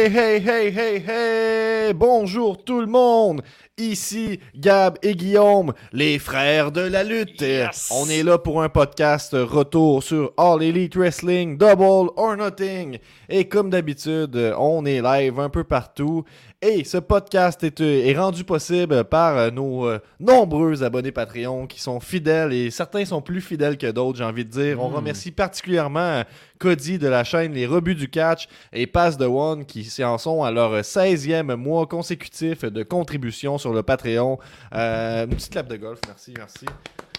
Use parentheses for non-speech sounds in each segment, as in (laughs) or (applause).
Hey, hey, hey, hey, hey! Bonjour tout le monde! Ici Gab et Guillaume, les frères de la lutte. Yes! On est là pour un podcast retour sur All Elite Wrestling, Double or Nothing. Et comme d'habitude, on est live un peu partout. Et ce podcast est, euh, est rendu possible par euh, nos euh, nombreux abonnés Patreon qui sont fidèles et certains sont plus fidèles que d'autres, j'ai envie de dire. On Mm. remercie particulièrement Cody de la chaîne Les Rebuts du Catch et Pass the One qui en sont à leur 16e mois consécutif de contribution sur le Patreon. Euh, une petite clap de golf, merci, merci.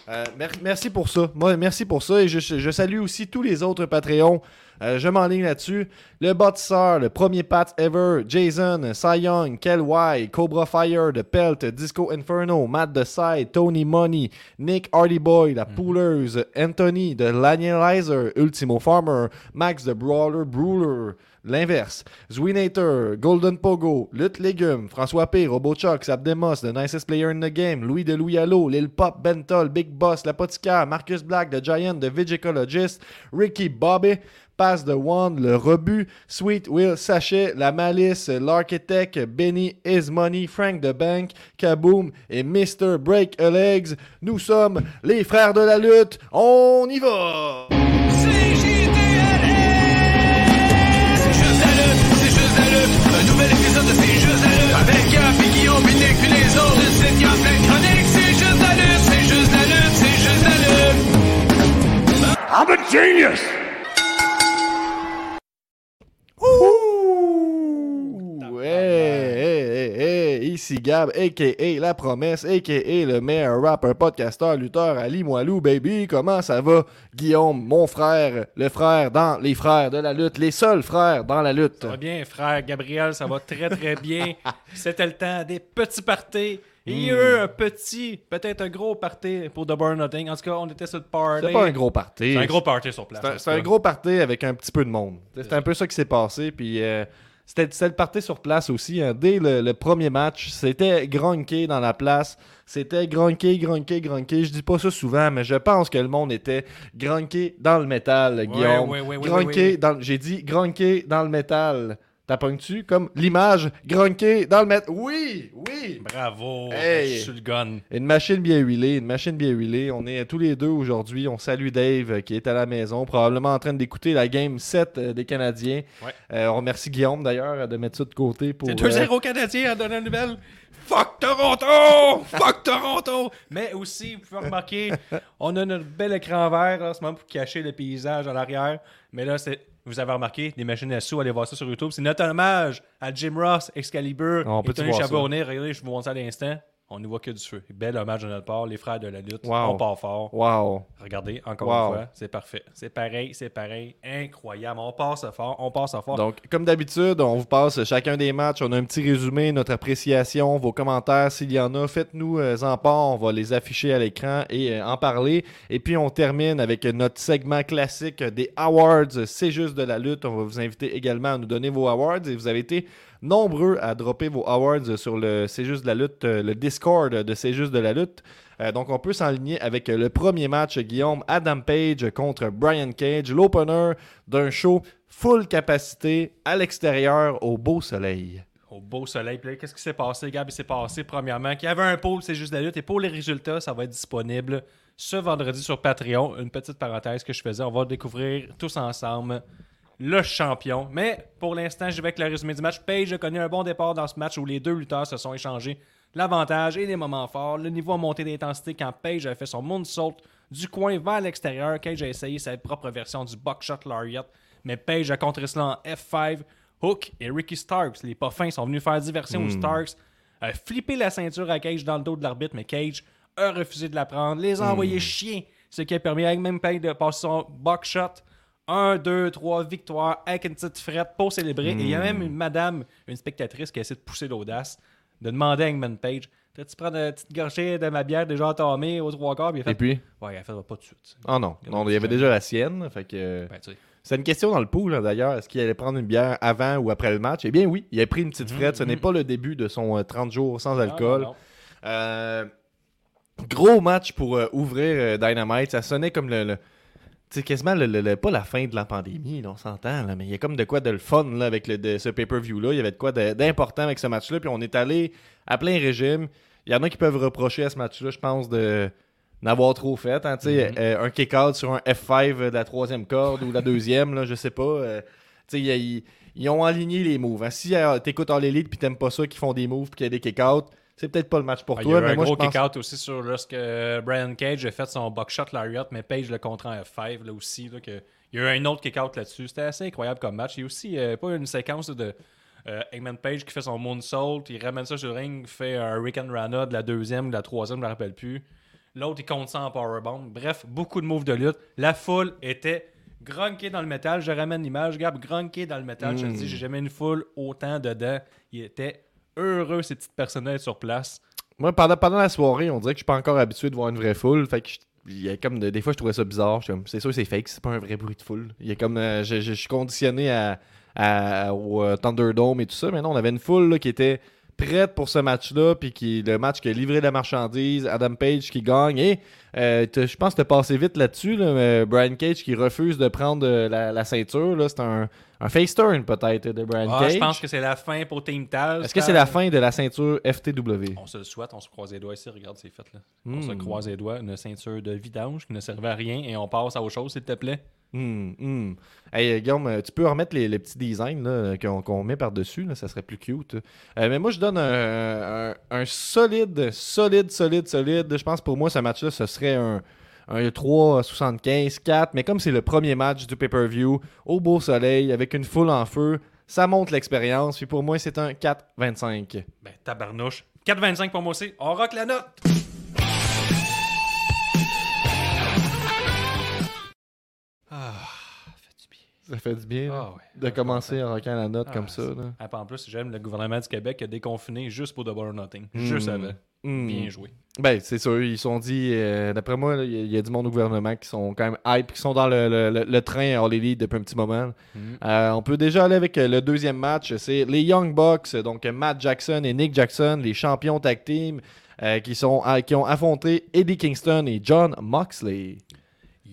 Euh, mer- merci pour ça. Moi, merci pour ça. Et je, je salue aussi tous les autres Patreons. Euh, je m'enligne là-dessus. Le bâtisseur, le premier Pat ever, Jason, Cy Young, Kel Y, Cobra Fire, The Pelt, Disco Inferno, Matt The Side, Tony Money, Nick Hardyboy, La Pouleuse, Anthony, The Lanielizer, Ultimo Farmer, Max The Brawler Brawler. L'inverse. Zwinator, Golden Pogo, Lutte Légumes, François P, RoboChuck, Sabdemos, The Nicest Player in the Game, Louis de Louis Allo, Lil Pop, Bentol, Big Boss, L'Apothicaire, Marcus Black, The Giant, The Vigicologist, Ricky Bobby, Pass the One, Le Rebut, Sweet Will Sachet, La Malice, L'Architect, Benny Is Money, Frank the Bank, Kaboom et Mr. Break a Legs. Nous sommes les frères de la lutte. On y va! I'm a genius! Ouh! Hey, hey, hey, hey, ici Gab, a.k.a. La Promesse, a.k.a. le meilleur rapper, podcasteur, lutteur, Ali Moilou, baby. Comment ça va, Guillaume, mon frère, le frère dans les frères de la lutte, les seuls frères dans la lutte? Ça va bien, frère Gabriel, ça va très très bien. (laughs) C'était le temps des petits parties. Et il y a eu un petit, peut-être un gros party pour The Burn Nothing. En tout cas, on était sur le party. C'est pas un gros party. C'est un gros party sur place. C'est un- gros party avec un petit peu de monde. C'est un peu ça qui s'est passé. Puis euh, c'était le party sur place aussi. hein. Dès le, le premier match, c'était grunké dans la place. C'était grunké, grunké, grunké. Je dis pas ça souvent, mais je pense que le monde était grunké dans le métal, Guillaume. ouais, dans- J'ai dit grunké dans le métal. T'as tu comme l'image grunké dans le métal. Oui, oui. Bravo. Hey. Je suis le gun. Une machine bien huilée, une machine bien huilée. On est tous les deux aujourd'hui. On salue Dave euh, qui est à la maison, probablement en train d'écouter la game 7 euh, des Canadiens. Ouais. Euh, on remercie Guillaume d'ailleurs de mettre ça de côté pour. C'est euh, 2-0 Canadien à donner une nouvelle. Fuck Toronto! (laughs) Fuck Toronto! Mais aussi, vous pouvez remarquer, on a notre bel écran vert là, en ce moment pour cacher le paysage à l'arrière. Mais là, c'est. Vous avez remarqué, des machines à sous, allez voir ça sur YouTube. C'est notre hommage à Jim Ross, Excalibur, On et Tony? Chabonnet. Regardez, je vous montre ça à l'instant. On ne voit que du feu. Bel hommage de notre part, les frères de la lutte. Wow. On part fort. Wow. Regardez, encore Wow. une fois, c'est parfait. C'est pareil, c'est pareil. Incroyable. On passe fort, on passe fort. Donc, comme d'habitude, on vous passe chacun des matchs. On a un petit résumé, notre appréciation, vos commentaires, s'il y en a. Faites-nous euh, en part. On va les afficher à l'écran et euh, en parler. Et puis, on termine avec notre segment classique des awards. C'est juste de la lutte. On va vous inviter également à nous donner vos awards. Et vous avez été nombreux à dropper vos awards sur le C'est juste de la lutte, euh, le Discord de C'est juste de la lutte. Euh, donc, on peut s'enligner avec euh, le premier match, Guillaume, Adam Page contre Brian Cage, l'opener d'un show full capacité à l'extérieur au beau soleil. au beau soleil. Qu'est-ce qui s'est passé, Gab? Il s'est passé, premièrement, qu'il y avait un pôle, c'est juste la lutte. Et pour les résultats, ça va être disponible ce vendredi sur Patreon. Une petite parenthèse que je faisais. On va découvrir tous ensemble le champion. Mais pour l'instant, je vais avec le résumé du match. Page a connu un bon départ dans ce match où les deux lutteurs se sont échangés l'avantage et les moments forts. Le niveau a monté d'intensité quand Page a fait son moonsault du coin vers l'extérieur. Cage a essayé sa propre version du buckshot lariat, mais Page a contré cela en F5. Hook et Ricky Starks, les pas fins, sont venus faire diversion aux Starks, a flippé la ceinture à Cage dans le dos de l'arbitre, mais Cage a refusé de la prendre, les a envoyés chier, ce qui a permis à même Page de passer son buckshot. 1, 2, 3 victoires avec une petite frette pour célébrer. Et il y a même une madame, une spectatrice qui a essayé de pousser l'audace, de demander à Hangman Page T'as-tu prendre une petite gorgée de ma bière déjà entamée aux trois quarts? Puis il a fait, Et puis? Ouais, elle fait pas tout de suite. Oh non, non, il y avait déjà la sienne. Fait que. Ben, tu. C'est une question dans le pool, hein, d'ailleurs. Est-ce qu'il allait prendre une bière avant ou après le match? Eh bien, oui, il a pris une petite frette. Ce n'est pas le début de son euh, 30 jours sans alcool. Mhm. Non, non, non. Euh, gros match pour euh, ouvrir euh, Dynamite. Ça sonnait comme le. le- c'est quasiment le, le- le- pas la fin de la pandémie, là, on s'entend, mais il y a comme de quoi de le fun là, avec le, de ce pay-per-view-là. Il y avait de quoi d'important avec ce match-là. Puis on est allé à plein régime. Il y en a qui peuvent reprocher à ce match-là, je pense, de n'avoir trop fait. hein, euh, un kick-out sur un F5 de la troisième corde ou la deuxième, là, je sais pas. euh, ils, ont aligné les moves. hein. Si euh, t'écoutes All Elite puis t'aimes pas ça, qu'ils font des moves puis qu'il y a des kick-out, c'est peut-être pas le match pour Ah, il y toi. a eu mais un moi, gros kick-out aussi sur lorsque Brian Cage a fait son buckshot lariat, mais Page le contre en F5 là aussi. Là, que, il y a eu un autre kick-out là-dessus. C'était assez incroyable comme match. Il y a aussi euh, pas une séquence de euh, Eggman Page qui fait son moonsault, il ramène ça sur le ring, fait un Rick and Rana de la deuxième ou de la troisième, je me rappelle plus. L'autre, il compte ça en powerbomb. Bref, beaucoup de moves de lutte. La foule était grunquée dans le métal. Je ramène l'image, Gab, grunquée dans le métal. Je te dis, j'ai jamais une foule autant dedans. Il était heureux, ces petites personnes sur place. Moi, pendant, pendant la soirée, on dirait que je suis pas encore habitué de voir une vraie foule. Fait que il y a comme de- des fois, je trouvais ça bizarre. C'est sûr, c'est fake, c'est pas un vrai bruit de foule. Il y a comme, euh, je, je- je suis conditionné à, à- au euh, Thunderdome et tout ça. Mais non, on avait une foule là, qui était prête pour ce match-là, puis qui le match qui a livré la marchandise, Adam Page qui gagne. Et euh, je pense que t'as passé vite là-dessus, là, mais Brian Cage qui refuse de prendre euh, la, la ceinture. là. C'est un, un face turn peut-être de Brian Ah, Cage. je pense que c'est la fin pour Team Taz. Est-ce que c'est la fin de la ceinture FTW? On se le souhaite, on se croise les doigts ici, regarde, c'est fait là. On Hmm. se croise les doigts, une ceinture de vidange qui ne servait à rien et on passe à autre chose, s'il te plaît. Hum, hum. Hey, euh, Guillaume, euh, tu peux remettre les, petits designs euh, qu'on met par-dessus, ça serait plus cute. Mais moi, je donne un, solide, solide, solide, solide. Je pense pour moi, ce match-là, ce serait un, un 3-75-4. Mais comme c'est le premier match du pay-per-view, au beau soleil, avec une foule en feu, ça monte l'expérience. Puis pour moi, c'est un 4-25. Ben, tabarnouche. 4,25 pour moi aussi. On rock la note! Ah, fait du bien. Ça fait du bien Ah ouais. de commencer en rockant la note Ah, comme ça. là. Ah, en plus, j'aime le gouvernement du Québec qui a déconfiné juste pour Double or Nothing. Hmm. Je savais. Hum. Bien joué. Ben, c'est sûr, ils sont dit, euh, d'après moi, il y, a- il y a du monde au gouvernement qui sont quand même hype, qui sont dans le, le- le- le train All Elite depuis un petit moment. Mhm. Euh, on peut déjà aller avec euh, le deuxième match, c'est les Young Bucks, donc Matt Jackson et Nick Jackson, les champions tag team, euh, qui, sont, qui ont affronté Eddie Kingston et John Moxley.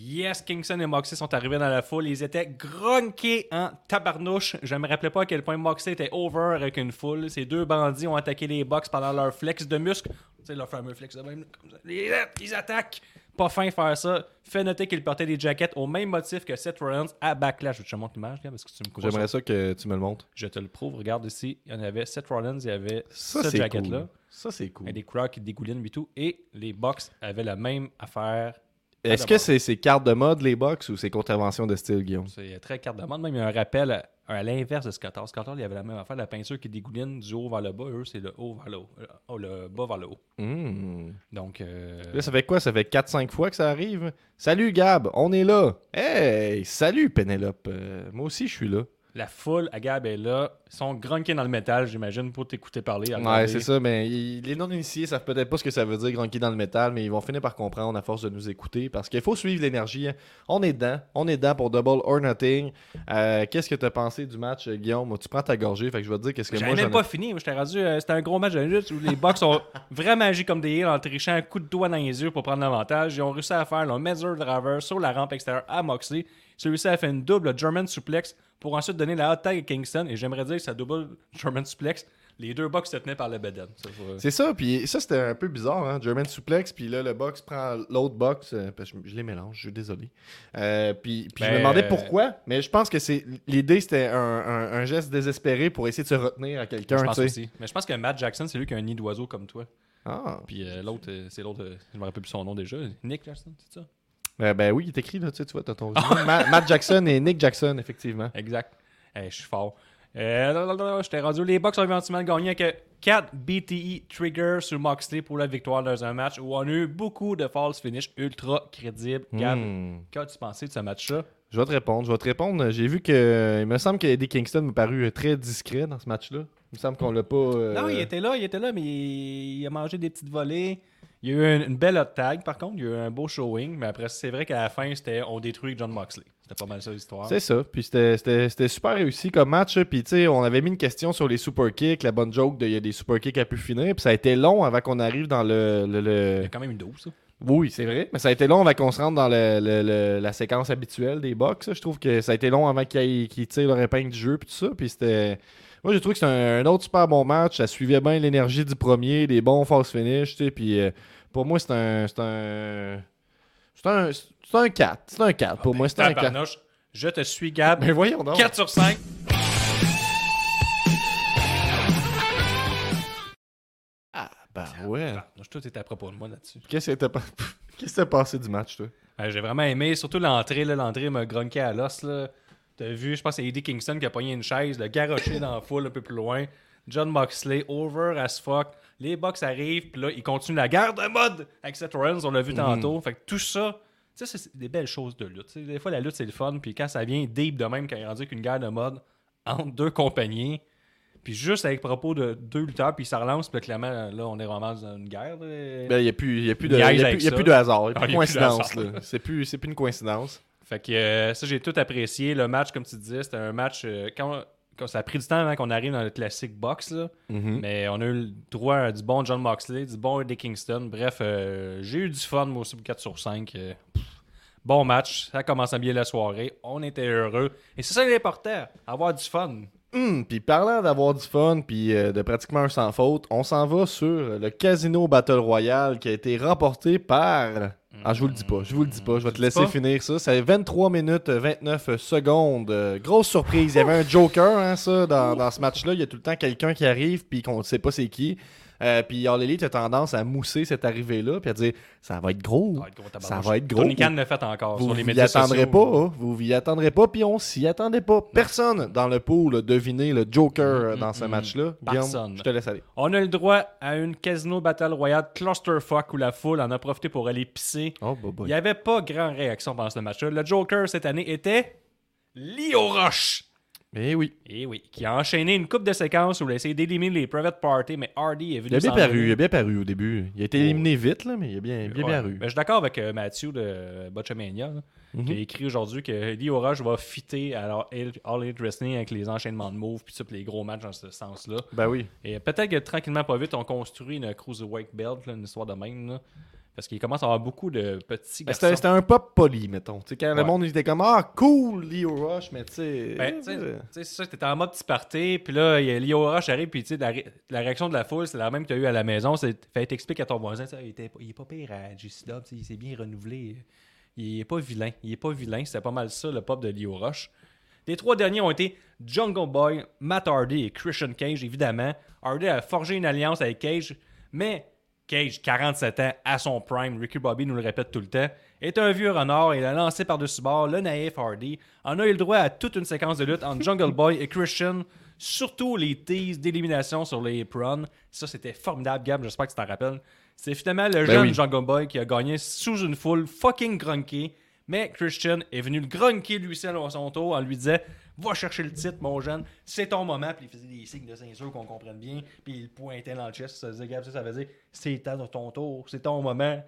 Yes, Kingston et Moxley sont arrivés dans la foule. Ils étaient grunkés en tabarnouche. Je me rappelais pas à quel point Moxley était over avec une foule. Ces deux bandits ont attaqué les Bucks pendant leur flex de muscle. Tu sais, leur fameux flex de même. Ils, ils attaquent. Pas fin faire ça. Fait noter qu'ils portaient des jackets au même motif que Seth Rollins à Backlash. Je te montre l'image, parce que tu me J'aimerais ça que tu me le montres. Je te le prouve. Regarde ici. Il y en avait Seth Rollins, il y avait Ça, ce c'est jacket-là. cool. Ça, c'est cool. Et des crocs qui dégoulinent et tout. Et les Bucks avaient la même affaire. Est-ce que c'est c'est cartes de mode, les box, ou c'est contravention de style, Guillaume? C'est très carte de mode. Même il y a un rappel à, à l'inverse de Scott Hall. Scott Hall, il y avait la même affaire, la peinture qui dégouline du haut vers le bas. Eux, c'est le haut vers le haut. Euh, Oh, le bas vers le haut. Hmm. Donc, euh, Là, ça fait quoi? Ça fait 4-5 fois que ça arrive? Salut Gab, on est là. Hey, salut Pénélope. Euh, moi aussi, je suis là. La foule à Gab est là. Ils sont grunkés dans le métal, j'imagine, pour t'écouter parler. Ouais, c'est ça, mais ils- les non-initiés savent peut-être pas ce que ça veut dire gronquer dans le métal, mais ils vont finir par comprendre à force de nous écouter parce qu'il faut suivre l'énergie. hein. On est dedans, on est dedans pour Double or Nothing. Euh, Qu'est-ce que tu as pensé du match, euh, Guillaume? Tu prends ta gorgée, fait que je vais te dire qu'est-ce que J'avais moi même j'en ai- pas fini. J'étais rendu. euh, C'était un gros match de lutte où les Bucks ont (laughs) vraiment agi comme des heels en trichant un coup de doigt dans les yeux pour prendre l'avantage. Ils ont réussi à faire le Measure Driver sur la rampe extérieure à Moxley. Ils ont réussi à faire une double German suplex pour ensuite donner la hot tag à Kingston. Et j'aimerais dire que sa double German suplex, les deux Bucks se tenaient par le. Ça, faut- C'est ça, puis ça c'était un peu bizarre, hein? German suplex, puis là le box prend l'autre box, euh, parce que je, je les mélange, je suis désolé. Euh, puis je me Ben, demandais pourquoi, mais je pense que c'est l'idée c'était un, un- un geste désespéré pour essayer de se retenir à Je quelqu'un, pense tu sais. aussi. Mais je pense que Matt Jackson, c'est lui qui a un nid d'oiseau comme toi. Ah. Puis euh, l'autre, c'est l'autre, je me rappelle plus son nom déjà. Nick Jackson, c'est ça? Euh, ben oui, il est écrit là, tu sais, tu vois, t'as ton. (laughs) Ma- Matt Jackson et Nick Jackson, effectivement. Exact. Eh, je suis fort. Euh, J'étais rendu. Les Bucks ont éventuellement gagné avec 4 BTE triggers sur Moxley pour la victoire dans un match où on a eu beaucoup de false finish ultra crédibles. Gab, Hmm. qu'as-tu pensé de ce match-là? Je vais te répondre, je vais te répondre. J'ai vu que. Il me semble que Eddie Kingston me paru euh, très discret dans ce match-là. Il me semble qu'on l'a pas. euh, Non, il était là, il était là, mais il, il a mangé des petites volées. Il y a eu une, une belle hot tag, par contre. Il y a eu un beau showing, mais après, c'est vrai qu'à la fin, c'était on détruit John Moxley. C'était pas mal ça l'histoire. C'est ça. Puis c'était- super réussi comme match. là. Puis tu sais, on avait mis une question sur les super kicks, la bonne joke de il y a des super kicks à pu finir. Puis ça a été long avant qu'on arrive dans le. le- le- Il y a quand même une dose, ça. Oui, c'est vrai. Mais ça a été long avant qu'on se rentre dans le- le- le- la séquence habituelle des box. Je trouve que ça a été long avant qu'ils tirent leur épingle du jeu puis tout ça. Puis c'était. Moi, j'ai trouvé que c'était un, un autre super bon match. Ça suivait bien l'énergie du premier, des bons false finish. Puis euh, pour moi, c'est un. C'est un. C'est un. C'est un 4. C'est un 4. Pour moi, c'est un 4. Tabarnouche, Je te suis, Gab. Mais voyons donc. 4 sur 5. Ben ouais. Tout est à propos de moi là-dessus. Qu'est-ce qui (laughs) s'est passé du match, toi? Euh, J'ai vraiment aimé, surtout l'entrée. L'entrée m'a grunqué à l'os. T'as vu, je pense que c'est Eddie Kingston qui a pogné une chaise, le garoché dans la foule un peu plus loin. John Moxley, over as fuck. Les Bucks arrivent, puis là, ils continuent la guerre de mode avec Seth Rollins, on l'a vu tantôt. Fait que tout ça, tu sais, c'est des belles choses de lutte. Des fois, la lutte, c'est le fun, puis quand ça vient deep de même, quand il est rendu qu'une guerre de mode entre deux compagnies, puis juste avec propos de deux lutteurs, puis ça relance, puis clairement, là, on est vraiment dans une guerre. Ben, il n'y a, plus- y a, plus de- y a plus- y a ça. plus de hasard. Il n'y a (laughs) Ah, plus y de a plus de coïncidence. C'est plus, plus une coïncidence. Fait que euh, ça, j'ai tout apprécié. Le match, comme tu disais, c'était un match. euh, quand, quand ça a pris du temps avant qu'on arrive dans le classique box, là, Mhm. mais on a eu le droit à du bon John Moxley, du bon Eddie Kingston. Bref, euh, j'ai eu du fun, moi aussi, pour 4 sur 5. euh, pff, bon match. Ça commence à bien la soirée. On était heureux. Et c'est ça l'important, avoir du fun. Hum, puis parlant d'avoir du fun, puis euh, de pratiquement un sans faute, on s'en va sur le Casino Battle Royale qui a été remporté par. Ah, je vous le dis pas, je vous le dis pas, je vais te dis laisser finir ça. C'est 23 minutes 29 secondes. Euh, grosse surprise, il y avait un Joker, hein, ça, dans, dans ce match-là. Il y a tout le temps quelqu'un qui arrive, puis qu'on ne sait pas c'est qui. Euh, puis All Elite a tendance à mousser cette arrivée-là, puis à dire ça va être gros. Ça va être gros, Ça tabarnouche. va être gros. Tony Khan fait encore Vous sur les médias attendrez sociaux. pas, hein? vous y attendrez pas, puis on s'y attendait pas. Personne dans le pool a deviné le Joker euh, dans ce mm, match-là. Personne. je te laisse aller. On a le droit à une Casino Battle Royale clusterfuck où la foule en a profité pour aller pisser. Oh. Il n'y avait pas grand réaction pendant ce match-là. Le Joker cette année était Lio Rush. Eh oui. Et oui, qui a enchaîné une coupe de séquences où il a essayé d'éliminer les private parties, mais Hardy est venu Il a bien paru, il a bien paru au début. Il a été éliminé vite, là, mais il a bien, bien, Ouais. paru. Ben, je suis d'accord avec euh, Mathieu de Botchamania, là, Mhm. qui a écrit aujourd'hui que Lio Rush va fitter à leur All Elite Wrestling avec les enchaînements de moves puis les gros matchs dans ce sens-là. Ben oui. Et peut-être que tranquillement, pas vite, on construit une Cruiserweight Belt, là, une histoire de même. là. Parce qu'il commence à avoir beaucoup de petits Ben, garçons. C'était un pop poli, mettons. Quand le monde était comme Ah, cool, Leo Rush, mais tu sais. Ben, tu sais, t'étais en mode petit party, puis là, il y a Lio Rush arrive, puis tu sais, la, ré- la réaction de la foule, c'est la même que tu as eu à la maison, c'est fait t'expliques à ton voisin, il, était, il est pas pire à JC Dub, il s'est bien renouvelé, il est pas vilain, il est pas vilain, c'était pas mal ça, le pop de Lio Rush. Les trois derniers ont été Jungle Boy, Matt Hardy et Christian Cage, évidemment. Hardy a forgé une alliance avec Cage, mais Cage, 47 ans, à son prime, Ricky Bobby nous le répète tout le temps, est un vieux renard et il a lancé par-dessus bord le naïf Hardy. On a eu le droit à toute une séquence de lutte entre Jungle Boy et Christian, surtout les teases d'élimination sur les aprons. Ça, c'était formidable, Gab, j'espère que tu t'en rappelles. C'est finalement le jeune oui. Jungle Boy qui a gagné sous une foule fucking grunkée. Mais Christian est venu le grunker lui seul à son tour en lui disant Va chercher le titre, mon jeune, c'est ton moment. Puis il faisait des signes de ceinture qu'on comprenne bien. Puis il pointait dans le chest. Ça faisait ça, ça veut dire C'est temps de ton tour, c'est ton moment.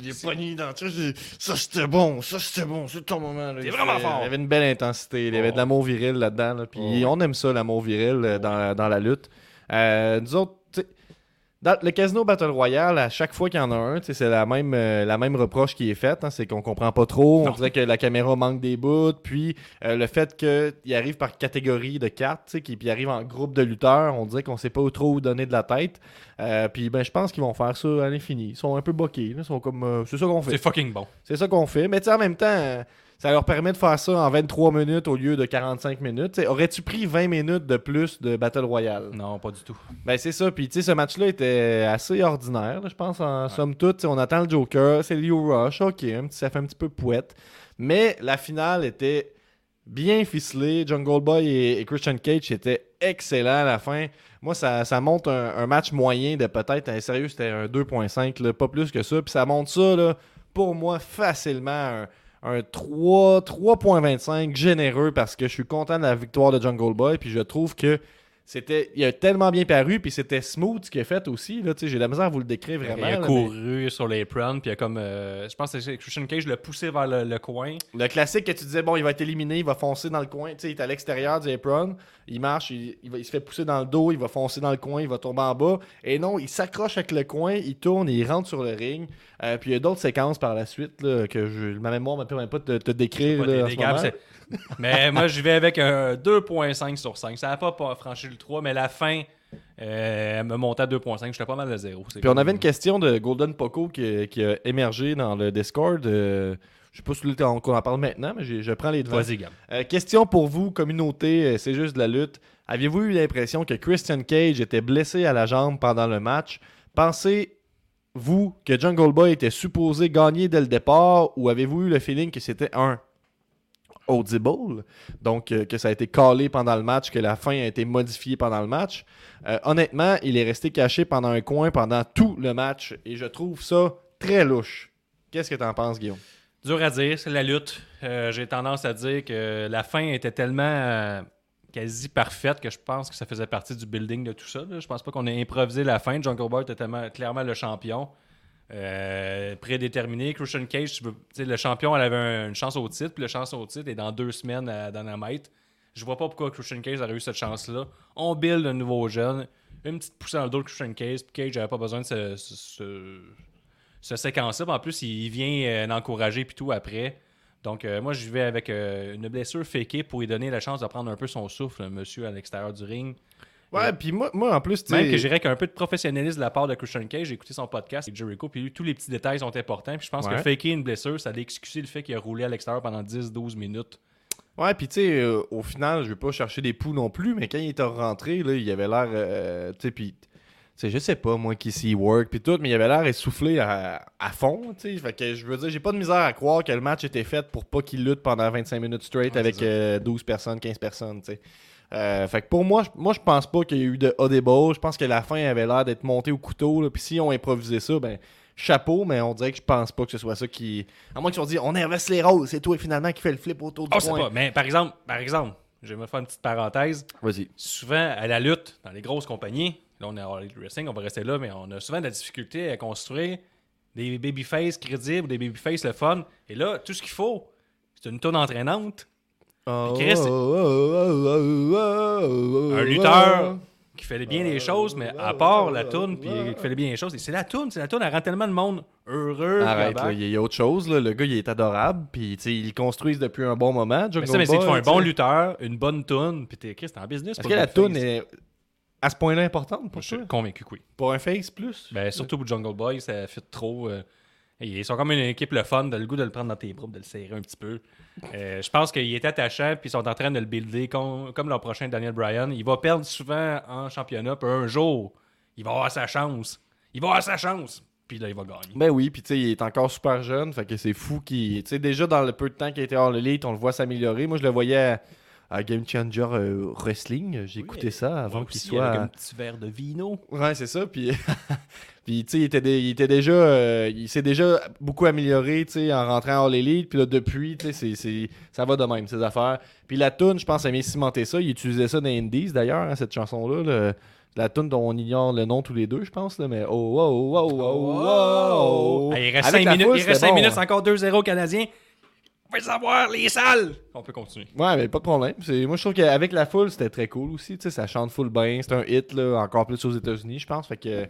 J'ai pogné dans le Ça c'était bon, ça c'était bon, c'est ton moment. là. Il vraiment fait- fort. Il y avait une belle intensité, il y avait Oh. de l'amour viril là-dedans. là, Puis Oh. on aime ça, l'amour viril euh, dans, dans la lutte. Euh, nous autres, dans le Casino Battle Royale, à chaque fois qu'il y en a un, c'est la même, euh, la même reproche qui est faite. hein, c'est qu'on comprend pas trop. On Non. dirait que la caméra manque des bouts. Puis euh, le fait qu'il arrive par catégorie de cartes, puis il arrive en groupe de lutteurs, on dirait qu'on sait pas trop où donner de la tête. Euh, puis ben, je pense qu'ils vont faire ça à l'infini. Ils sont un peu boqués. là. Ils sont comme. euh, c'est ça qu'on fait. C'est fucking bon. C'est ça qu'on fait. Mais en même temps, ça leur permet de faire ça en 23 minutes au lieu de 45 minutes. Aurais-tu pris 20 minutes de plus de Battle Royale? Non, pas du tout. Ben c'est ça. Puis tu sais, ce match-là était assez ordinaire, je pense, en somme toute. On attend le Joker, c'est Leo Rush, ok, un petit- ça fait un petit peu pouette. Mais la finale était bien ficelée. Jungle Boy et, et Christian Cage étaient excellents à la fin. Moi, ça, ça monte un, un match moyen de peut-être, sérieux, c'était un 2.5, là, pas plus que ça. Puis ça monte ça, là, pour moi, facilement un, un 3 3.25 généreux parce que je suis content de la victoire de Jungle Boy. Puis je trouve que c'était, il a tellement bien paru, puis c'était smooth ce qu'il a fait aussi. Là, tu sais, j'ai la misère à vous le décrire vraiment. il a là, mais couru sur l'apron, puis il a comme. euh, je pense que c'est Christian Cage l'a poussé vers le, le coin. Le classique que tu disais, bon, il va être éliminé, il va foncer dans le coin. Tu sais, il est à l'extérieur du apron, il marche, il, il va- il se fait pousser dans le dos, il va foncer dans le coin, il va tomber en bas. Et non, il s'accroche avec le coin, il tourne et il rentre sur le ring. Euh, puis il y a d'autres séquences par la suite là, que je, ma mémoire ne me permet pas de te décrire. Mais moi, je vais avec un 2.5 sur 5. Ça n'a pas, franchi le 3, mais la fin, euh, elle me montait à 2.5. J'étais pas mal à zéro. Puis on avait une question de Golden Poco qui, qui a émergé dans le Discord. euh, je sais pas si on, qu'on en parle maintenant, mais je prends les devants. Vas-y. Euh, question pour vous, communauté, euh, c'est juste de la lutte. Aviez-vous eu l'impression que Christian Cage était blessé à la jambe pendant le match? Pensez-vous que Jungle Boy était supposé gagner dès le départ ou avez-vous eu le feeling que c'était un audible, donc euh, que ça a été calé pendant le match, que la fin a été modifiée pendant le match? Euh, honnêtement, il est resté caché pendant un coin pendant tout le match et je trouve ça très louche. Qu'est-ce que t'en penses, Guillaume? Dur à dire, c'est la lutte. Euh, J'ai tendance à dire que la fin était tellement quasi parfaite que je pense que ça faisait partie du building de tout ça. là. Je pense pas qu'on ait improvisé la fin. Jungle Boy était tellement- clairement le champion. Euh, prédéterminé. Christian Cage, tu le champion, elle avait un- une chance au titre, puis la chance au titre est dans deux semaines à Dynamite. Je vois pas pourquoi Christian Cage aurait eu cette chance-là. On build un nouveau jeune, une petite poussée dans le dos de Christian Cage, puis Cage n'avait pas besoin de ce, ce- En plus, il vient euh, l'encourager puis tout après. Donc, euh, moi, je vais avec euh, une blessure fakée pour lui donner la chance de prendre un peu son souffle, le monsieur à l'extérieur du ring. Ouais, puis moi, moi, en plus, tu Même que j'irais qu'un peu de professionnalisme de la part de Christian Cage. J'ai écouté son podcast avec Jericho, puis lui, tous les petits détails sont importants. Puis je pense Ouais. que faker une blessure, ça a excusé le fait qu'il a roulé à l'extérieur pendant 10-12 minutes. Ouais, puis tu sais, euh, au final, je vais pas chercher des poux non plus, mais quand il était rentré, là, il avait l'air, euh, tu sais, puis, je sais pas, moi, qui s'y work, puis tout, mais il avait l'air essoufflé à, à fond, tu sais. Fait que je veux dire, j'ai pas de misère à croire que le match était fait pour pas qu'il lutte pendant 25 minutes straight Ouais, avec c'est ça. euh, 12 personnes, 15 personnes, tu sais. Euh, fait que pour moi, je- moi je pense pas qu'il y a eu de audible. Je pense que la fin avait l'air d'être montée au couteau. Puis si on improvisé ça, ben chapeau, mais on dirait que je pense pas que ce soit ça qui. À moins qu'ils ont dit on inverse les rôles, c'est toi finalement qui fait le flip autour du Oh, coin. pas. Mais par exemple, par exemple, je vais me faire une petite parenthèse. Vas-y. souvent à la lutte, dans les grosses compagnies, là on est à Wrestling, on va rester là, mais on a souvent de la difficulté à construire des babyface crédibles, des babyface le fun. Et là, tout ce qu'il faut, c'est une tonne entraînante, Chris, un lutteur qui fait bien les choses, mais à part la toune, puis qui fait bien les choses, et c'est la toune, c'est la toune, elle rend tellement de monde heureux. Arrête, là, il y a- autre chose. là. Le gars, il est adorable. Puis, ils le construisent depuis un bon moment. Mais ça, mais c'est qu'il faut Boy, un bon lutteur, une bonne toune, puis t'es Chris, t'es en business. Est-ce que la toune est à ce point-là importante pour Je toi? suis convaincu que oui. Pour un face plus? Ben, surtout pour Jungle Boy, ça fit trop. euh, ils sont comme une équipe le fun, de le goût de le prendre dans tes bras, de le serrer un petit peu. Euh, je pense qu'il est attachant, puis ils sont en train de le builder com- comme leur prochain Daniel Bryan. Il va perdre souvent en championnat, puis un jour, il va avoir sa chance. Il va avoir sa chance, puis là, il va gagner. Ben oui, puis tu sais, il est encore super jeune, fait que c'est fou qu'il... Tu sais, déjà dans le peu de temps qu'il été hors l'élite, on le voit s'améliorer. Moi, je le voyais à, à Game Changer euh, Wrestling. J'ai écouté ça avant qu'il soit... Avec un petit verre de vino. Ouais, c'est ça. Puis, (laughs) puis tu sais, il était, dé- il était déjà, euh, il s'est déjà beaucoup amélioré, tu sais, en rentrant hors l'élite. Puis là, depuis, tu sais, ça va de même, ces affaires. Puis la tune, je pense, a bien cimenté ça. Il utilisait ça dans Indies, d'ailleurs, hein, cette chanson-là. le- la tune dont on ignore le nom tous les deux, je pense, là, mais oh, oh, oh, oh, oh, oh. Ah, il reste Avec 5 la minutes, foule, il reste bon, minutes, hein. encore 2-0 Canadien. Savoir, les salles! On peut continuer. Ouais, mais pas de problème. C'est- Moi, je trouve qu'avec la foule, c'était très cool aussi. Tu sais, ça chante full bien. C'est un hit, là, encore plus aux États-Unis, je pense. Fait que,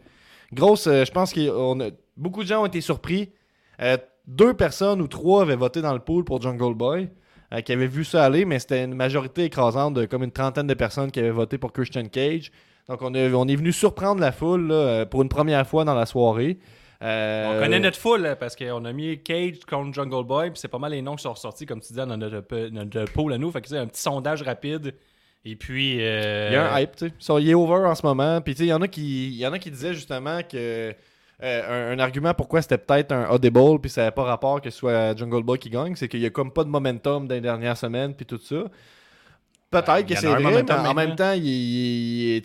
grosse, euh, je pense que beaucoup de gens ont été surpris. Euh, deux personnes ou trois avaient voté dans le pool pour Jungle Boy, euh, qui avaient vu ça aller, mais c'était une majorité écrasante de comme une trentaine de personnes qui avaient voté pour Christian Cage. Donc, on, a- on est venu surprendre la foule là, euh, pour une première fois dans la soirée. Euh, On connaît notre foule parce qu'on a mis Cage contre Jungle Boy, puis c'est pas mal les noms qui sont ressortis, comme tu disais, dans notre, notre pool à nous. Fait que c'est un petit sondage rapide. Et puis. euh, Il y a un hype, tu sais. Il est over en ce moment. Puis, tu sais, il y en a qui, il y en a qui disaient justement que euh, un, un argument pourquoi c'était peut-être un audible, puis ça n'avait pas rapport que ce soit Jungle Boy qui gagne, c'est qu'il y a comme pas de momentum dans les dernières semaines, puis tout ça. Peut-être que c'est vrai, mais en même temps, il, il-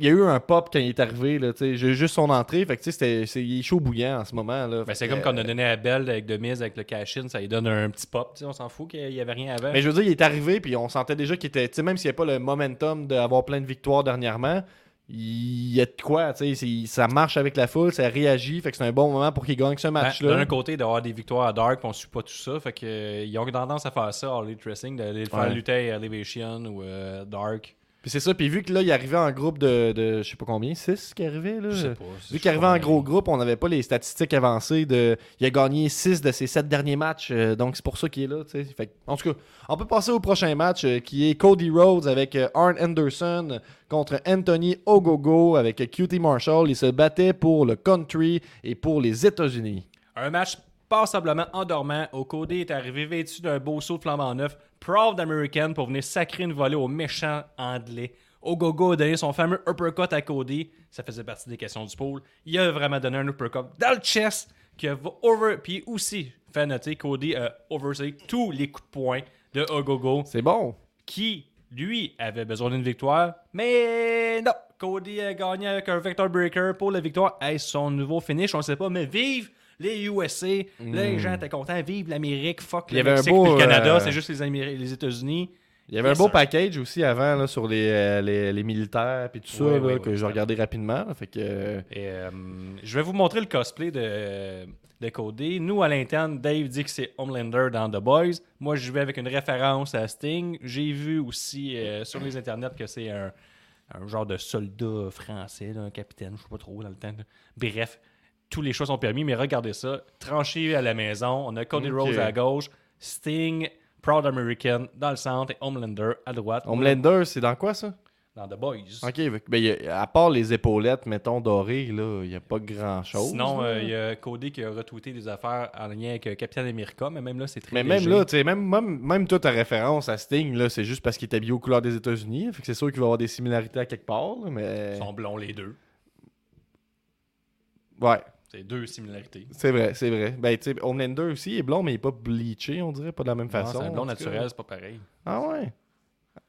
y a eu un pop quand il est arrivé. J'ai juste son entrée. Fait que, c'était- c'est- il est chaud bouillant en ce moment. Là, Ben, c'est comme qu'on a euh, donné à Bell avec Miz, avec le cash-in, ça lui donne un petit pop. On s'en fout qu'il y avait rien avant. Mais je veux dire, il est arrivé, puis on sentait déjà qu'il était. Même s'il n'y a pas le momentum d'avoir plein de victoires dernièrement, il y a de quoi. Tu sais, ça marche avec la foule, ça réagit. Fait que c'est un bon moment pour qu'il gagne ce Ben, match-là. D'un côté, d'avoir des victoires à Dark, on suit pas tout ça. Fait que, euh, ils ont tendance à faire ça, All Elite Wrestling, d'aller le faire Ouais. lutter à Elevation ou euh, Dark. Puis c'est ça. Puis vu que là, il arrivait en groupe de, de je sais pas combien, 6 qui arrivait. Là. Je sais pas. Vu qu'il arrivait en gros groupe, on n'avait pas les statistiques avancées de. Il a gagné 6 de ses 7 derniers matchs, euh, donc c'est pour ça qu'il est là. Fait en tout cas, on peut passer au prochain match euh, qui est Cody Rhodes avec euh, Arn Anderson contre Anthony Ogogo avec euh, QT Marshall. Ils se battaient pour le country et pour les États-Unis. Un match passablement endormant. Cody est arrivé vêtu d'un beau saut de flambant neuf, proud American pour venir sacrer une volée au méchant anglais. Ogogo a donné son fameux uppercut à Cody. Ça faisait partie des questions du pool. Il a vraiment donné un uppercut dans le chest qui a over. Puis aussi, fait noter, Cody a oversé tous les coups de poing de Ogogo C'est bon. qui, lui, avait besoin d'une victoire. Mais non, Cody a gagné avec un Vector Breaker pour la victoire. Est-ce son nouveau finish? On ne sait pas, mais vive les USA. Les gens étaient contents. Vive l'Amérique. Fuck le Mexique beau, le Canada. euh, C'est juste les, Améri- les États-Unis. Il y avait un beau package aussi avant là, sur les, euh, les, les militaires et tout ça Oui, là, oui, que oui, j'ai regardé rapidement. là. Fait que, euh, Et, euh, je vais vous montrer le cosplay de, de Cody. Nous, à l'interne, Dave dit que c'est Homelander dans The Boys. Moi, je vais avec une référence à Sting. J'ai vu aussi euh, sur les internets que c'est un, un genre de soldat français, là, un capitaine, je sais pas trop dans le temps. là. Bref, tous les choix sont permis, mais regardez ça. Tranché à la maison, on a Cody. Rhodes à gauche, Sting, Proud American dans le centre et Homelander à droite. Homelander, c'est dans quoi ça? Dans The Boys. Ok, que, ben, a- à part les épaulettes, mettons, dorées, là, il n'y a pas grand chose. Sinon, euh, il y a Cody qui a retweeté des affaires en lien avec euh, Captain America, mais même là, c'est très Mais même là, tu sais, même, même, même toi, ta référence à Sting, là, c'est juste parce qu'il est habillé aux couleurs des États-Unis. Fait que c'est sûr qu'il va y avoir des similarités à quelque part, là, mais. Ils sont blonds les deux. Ouais, Deux similarités. c'est vrai, c'est vrai. Ben, tu sais, Homelander aussi il est blond, mais il est pas bleaché, on dirait, pas de la même Non, façon. C'est un blond naturel, c'est pas pareil. Ah ouais?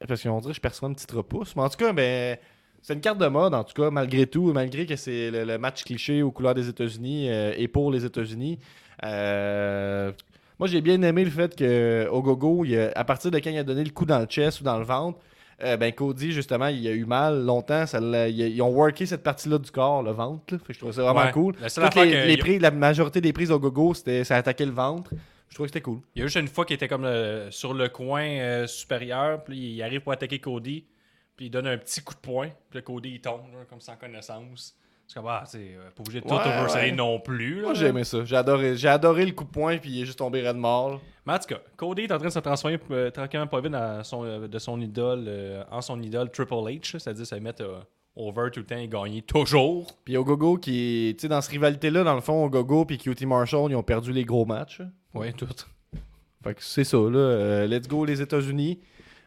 Parce qu'on dirait que je perçois une petite repousse. Mais en tout cas, ben, c'est une carte de mode, en tout cas, malgré tout, malgré que c'est le, le match cliché aux couleurs des États-Unis euh, et pour les États-Unis. Euh, moi, j'ai bien aimé le fait que Ogogo, il à partir de quand il a donné le coup dans le chest ou dans le ventre, euh, ben Cody, justement, il a eu mal longtemps. Ça a- ils ont worké cette partie-là du corps, le ventre. là. Fait que je trouve ça vraiment Ouais. cool. La les, que- les prises- la majorité des prises Ogogo, c'était ça attaquait le ventre. Je trouvais que c'était cool. Il y a juste une fois qu'il était comme euh, sur le coin euh, supérieur, puis il arrive pour attaquer Cody, puis il donne un petit coup de poing, puis le Cody il tombe, là, comme sans connaissance. C'est comme, ah, c'est pas obligé de tout Ouais, ouais. non plus. là. Moi, j'ai aimé ça. J'ai adoré, j'ai adoré le coup de poing, puis il est juste tombé red mort. Mais en tout cas, Cody est en train de se transformer euh, tranquillement pas vite dans son, euh, de son idole, euh, en son idole Triple H, c'est-à-dire se mettre over tout le temps et gagner toujours. Puis Ogogo, qui est, tu sais, dans cette rivalité-là, dans le fond, Ogogo puis QT Marshall, ils ont perdu les gros matchs. Ouais, tout. Fait que c'est ça, là. Let's go les États-Unis.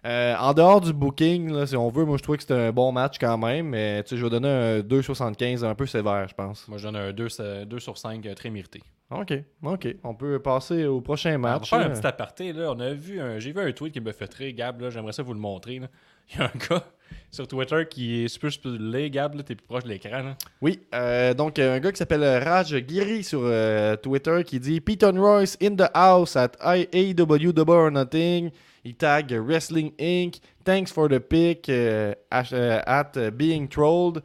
En dehors du booking, là, si on veut, moi je trouvais que c'était un bon match quand même, mais tu sais, je vais donner un 2,75 un peu sévère, je pense. Moi, je donne un 2, sur 5 très mérité. Ok, ok. On peut passer au prochain On va match. faire un petit aparté. Là. On a vu un, j'ai vu un tweet qui me fait très Gab. Là. J'aimerais ça vous le montrer. Là. Il y a un (laughs) gars sur Twitter qui est super spoilé. Gab, t'es plus proche de l'écran. là. Oui, euh, donc euh, un gars qui s'appelle Raj Giri sur euh, Twitter qui dit Peyton Royce in the house at AEW Double or Nothing. Il tag Wrestling Inc. Thanks for the pick euh, at, euh, euh, being trolled.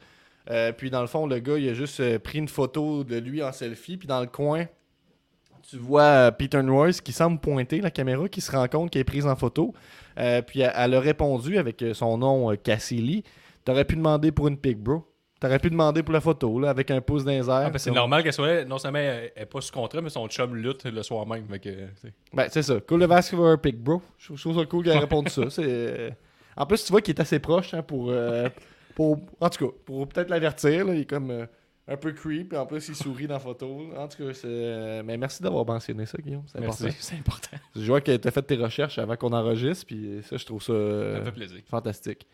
Euh, puis dans le fond, le gars, il a juste euh, pris une photo de lui en selfie. Puis dans le coin, tu vois euh, Peyton Royce qui semble pointer la caméra, qui se rend compte qu'elle est prise en photo. Euh, puis elle, elle a répondu avec euh, son nom euh, Cassidy. T'aurais pu demander pour une pic, bro. T'aurais pu demander pour la photo, là, avec un pouce dans les airs. Ah, c'est normal qu'elle soit. Non seulement elle elle est pas sous contrat, mais son chum lutte le soir même. Fait que. Ben, c'est ça. Cool le vascular pic, bro. Je trouve- ça cool qu'elle réponde ça. C'est... En plus, tu vois qu'il est assez proche hein, pour, euh, pour. En tout cas, pour peut-être l'avertir. là. Il est comme euh, un peu creep. Et en plus, il sourit dans la photo. En tout cas, c'est. Mais merci d'avoir mentionné ça, Guillaume. C'est important. c'est important. Je vois que tu as fait tes recherches avant qu'on enregistre. Puis ça, je trouve ça. Ça me fait plaisir. Fantastique.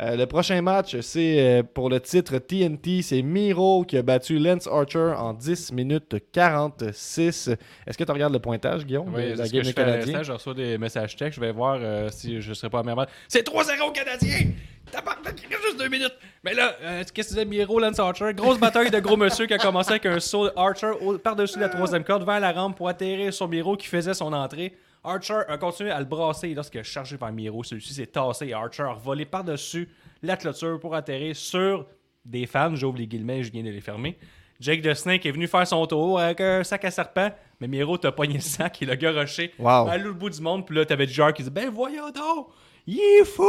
Euh, le prochain match, c'est euh, pour le titre TNT. C'est Miro qui a battu Lance Archer en 10 minutes 46. Est-ce que tu regardes le pointage, Guillaume, Oui, de la ce que game je fais je reçois des messages textes, je vais voir euh, si je serai pas à C'est 3-0 Canadien! Tabarnak, il reste juste deux minutes! Mais là, euh, qu'est-ce que tu disais, Miro, Lance Archer? Grosse bataille de gros monsieur qui a commencé avec un saut Archer par-dessus la troisième corde vers la rampe pour atterrir sur Miro qui faisait son entrée. Archer a continué à le brasser lorsqu'il a chargé vers Miro. Celui-ci s'est tassé et Archer a volé par-dessus la clôture pour atterrir sur des fans. J'ouvre les guillemets, je viens de les fermer. Jake the Snake est venu faire son tour avec un sac à serpent, mais Miro t'a pogné le sac et le gars rushé Wow. à l'autre bout du monde. Puis là, t'avais Jar qui disait Ben voyons donc, il est fou,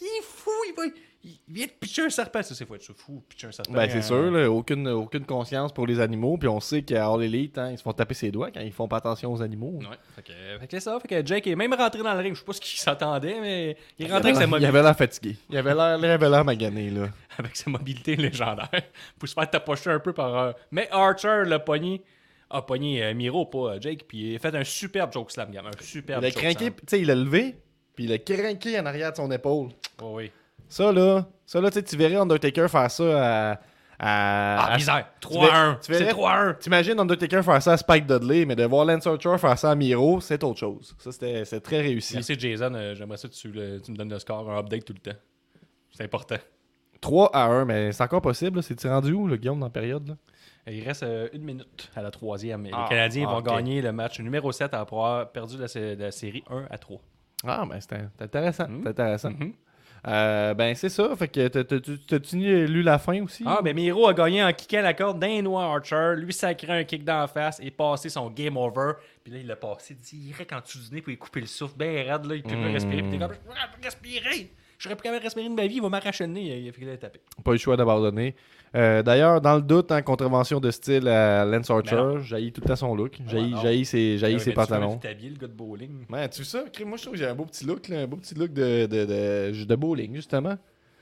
il est fou, il va. Il vient de pitcher un serpent. Ça, c'est faut être fou, pitcher un serpent. Ben, c'est Euh, sûr, là, aucune, aucune conscience pour les animaux. Puis on sait qu'à All Elite, hein, ils se font taper ses doigts quand ils font pas attention aux animaux. Ouais, fait que, fait que c'est ça. Fait que Jake est même rentré dans le ring. Je sais pas ce qu'il s'attendait, mais il est rentré avec sa, avait- il mobilité, avait l'air fatigué. Il avait l'air, il avait l'air magané, là. (laughs) avec sa mobilité légendaire (laughs) pour se faire tapocher un peu par. euh, Mais Archer l'a pogné. A pogné euh, Miro, pas euh, Jake. Puis il a fait un superbe choke slam, gamin. Un superbe Il a choke craqué, slam. tu sais, il l'a levé, puis il a craqué en arrière de son épaule. Oh, oui. Ça, là, ça, là, tu sais, tu verrais Undertaker faire ça à. à- Ah, à- misère. tu 3 verrais- 1. tu verrais- C'est 3 1. T'imagines Undertaker faire ça à Spike Dudley, mais de voir Lance Archer faire ça à Miro, c'est autre chose. Ça, c'était c'est très réussi. Merci Jason. Euh, J'aimerais ça que tu, le- tu me donnes le score, un update tout le temps. C'est important. 3 à 1, mais c'est encore possible. C'est-tu rendu où, le Guillaume, dans la période? Là? Il reste euh, une minute à la troisième. Et Ah, les Canadiens ah, vont gagner le match numéro 7 après avoir perdu la, la série 1 à 3. Ah, ben c'est intéressant. C'est intéressant. Mhm. Euh, ben, c'est ça. Fait que t'as- t'as- t'as- t'as-tu lu la fin aussi? Ah, ben Miro a gagné en kickant la corde d'un noir Archer, lui sacré un kick d'en face et passé son game over. Puis là, il l'a passé direct en dessous du nez pour lui couper le souffle. Ben raide, là, il peut plus Mm. respirer. Puis t'es comme, je peux plus respirer. J'aurais plus capable de respirer de ma vie, il va m'arracher le nez. Il a fait qu'il a tapé. Pas eu le choix d'abandonner. Euh, D'ailleurs, dans le doute, en contravention de style à Lance Ben Archer, jaillit tout le temps son look. Jaillit non. jaillit ses, Ah, ses tu pantalons. veux t'habiller, le gars de bowling. Ouais, tu sais Moi, je trouve que j'ai un beau petit look, là, un beau petit look de, de, de, de bowling, justement.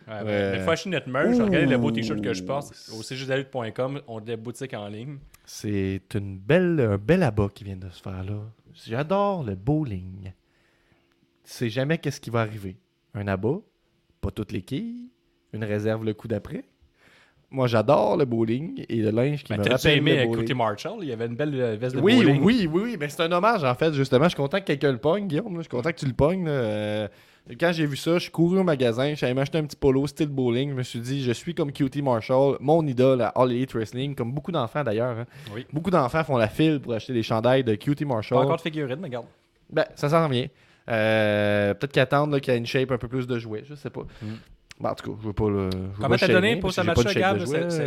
Ouais, Ouais. ben, acheté notre merch, regardez le beau t-shirt que je porte au cjdalut.com. On a des boutiques en ligne. C'est une belle, un bel abat qui vient de se faire là. J'adore le bowling. Tu sais jamais qu'est-ce qui va arriver. Un abat, pas toutes les quilles, une réserve le coup d'après. Moi, j'adore le bowling et le linge qui Ben, me rappelle aimé le bowling. Cookie Marshall? Il y avait une belle euh, veste de Oui, bowling. oui, oui, oui, mais c'est un hommage en fait, justement. Je suis content que quelqu'un le pogne, Guillaume. là. Je suis content que tu le pognes. Euh, Quand j'ai vu ça, je suis couru au magasin, j'allais m'acheter un petit polo style bowling. Je me suis dit, je suis comme QT Marshall, mon idole à All Elite Wrestling, comme beaucoup d'enfants d'ailleurs. hein. Oui. Beaucoup d'enfants font la file pour acheter des chandails de Pas Marshall. encore de figurine, mais regarde. Ben, ça s'en vient. Euh, Peut-être qu'attendre qu'il y ait une shape un peu plus de jouets, je sais pas. Ben, en tout cas, je veux pas le. Comment t'as donné pour ce match-là, Gab,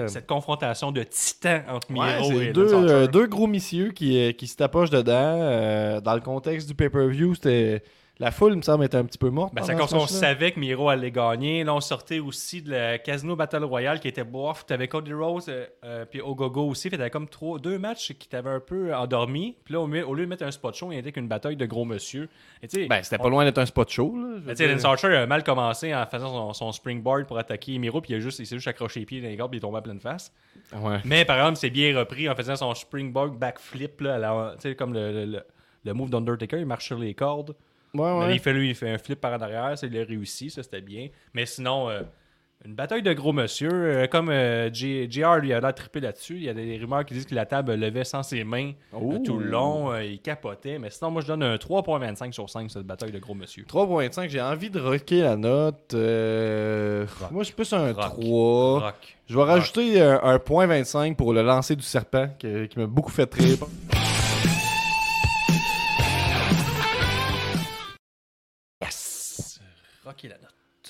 cette, confrontation de titans entre Ouais, Miro c'est et deux, euh, deux gros messieurs qui, euh, qui se tapochent dedans. Euh, dans le contexte du pay-per-view, c'était. La foule, me semble, était un petit peu morte. Ben, c'est quand ce on savait que Miro allait gagner. Là, on sortait aussi de la Casino Battle Royale qui était bof. T'avais Cody Rose euh, euh, puis Ogogo aussi. Fait t'avais comme trois, deux matchs qui t'avaient un peu endormi. Puis là, au, lieu de mettre un spot show, il était qu'une bataille de gros monsieur. Et Ben, c'était on- pas loin d'être un spot show. Là, Ben. Lance Archer a mal commencé en faisant son, son springboard pour attaquer Miro, puis il, a juste, il s'est juste accroché les pieds dans les cordes, puis il est tombé à pleine face. Ouais. Mais par exemple, c'est bien repris en faisant son springboard backflip, là, la- comme le, le, le- le move d'Undertaker, il marche sur les cordes. Ouais, Mais ouais. il, fait, lui, il fait un flip par en arrière, ça, il a réussi, ça c'était bien. Mais sinon, euh, une bataille de gros monsieur, euh, comme euh, JR lui a l'air trippé là-dessus, il y a des rumeurs qui disent que la table levait sans ses mains tout le long, il capotait. Mais sinon, moi je donne un 3.25 sur 5 cette bataille de gros monsieur. 3.5, j'ai envie de rocker la note. euh, Rock. Moi, je suis plus un Rock. 3. Rock. Je vais rajouter un, un point 25 pour le lancer du serpent qui m'a beaucoup fait rire.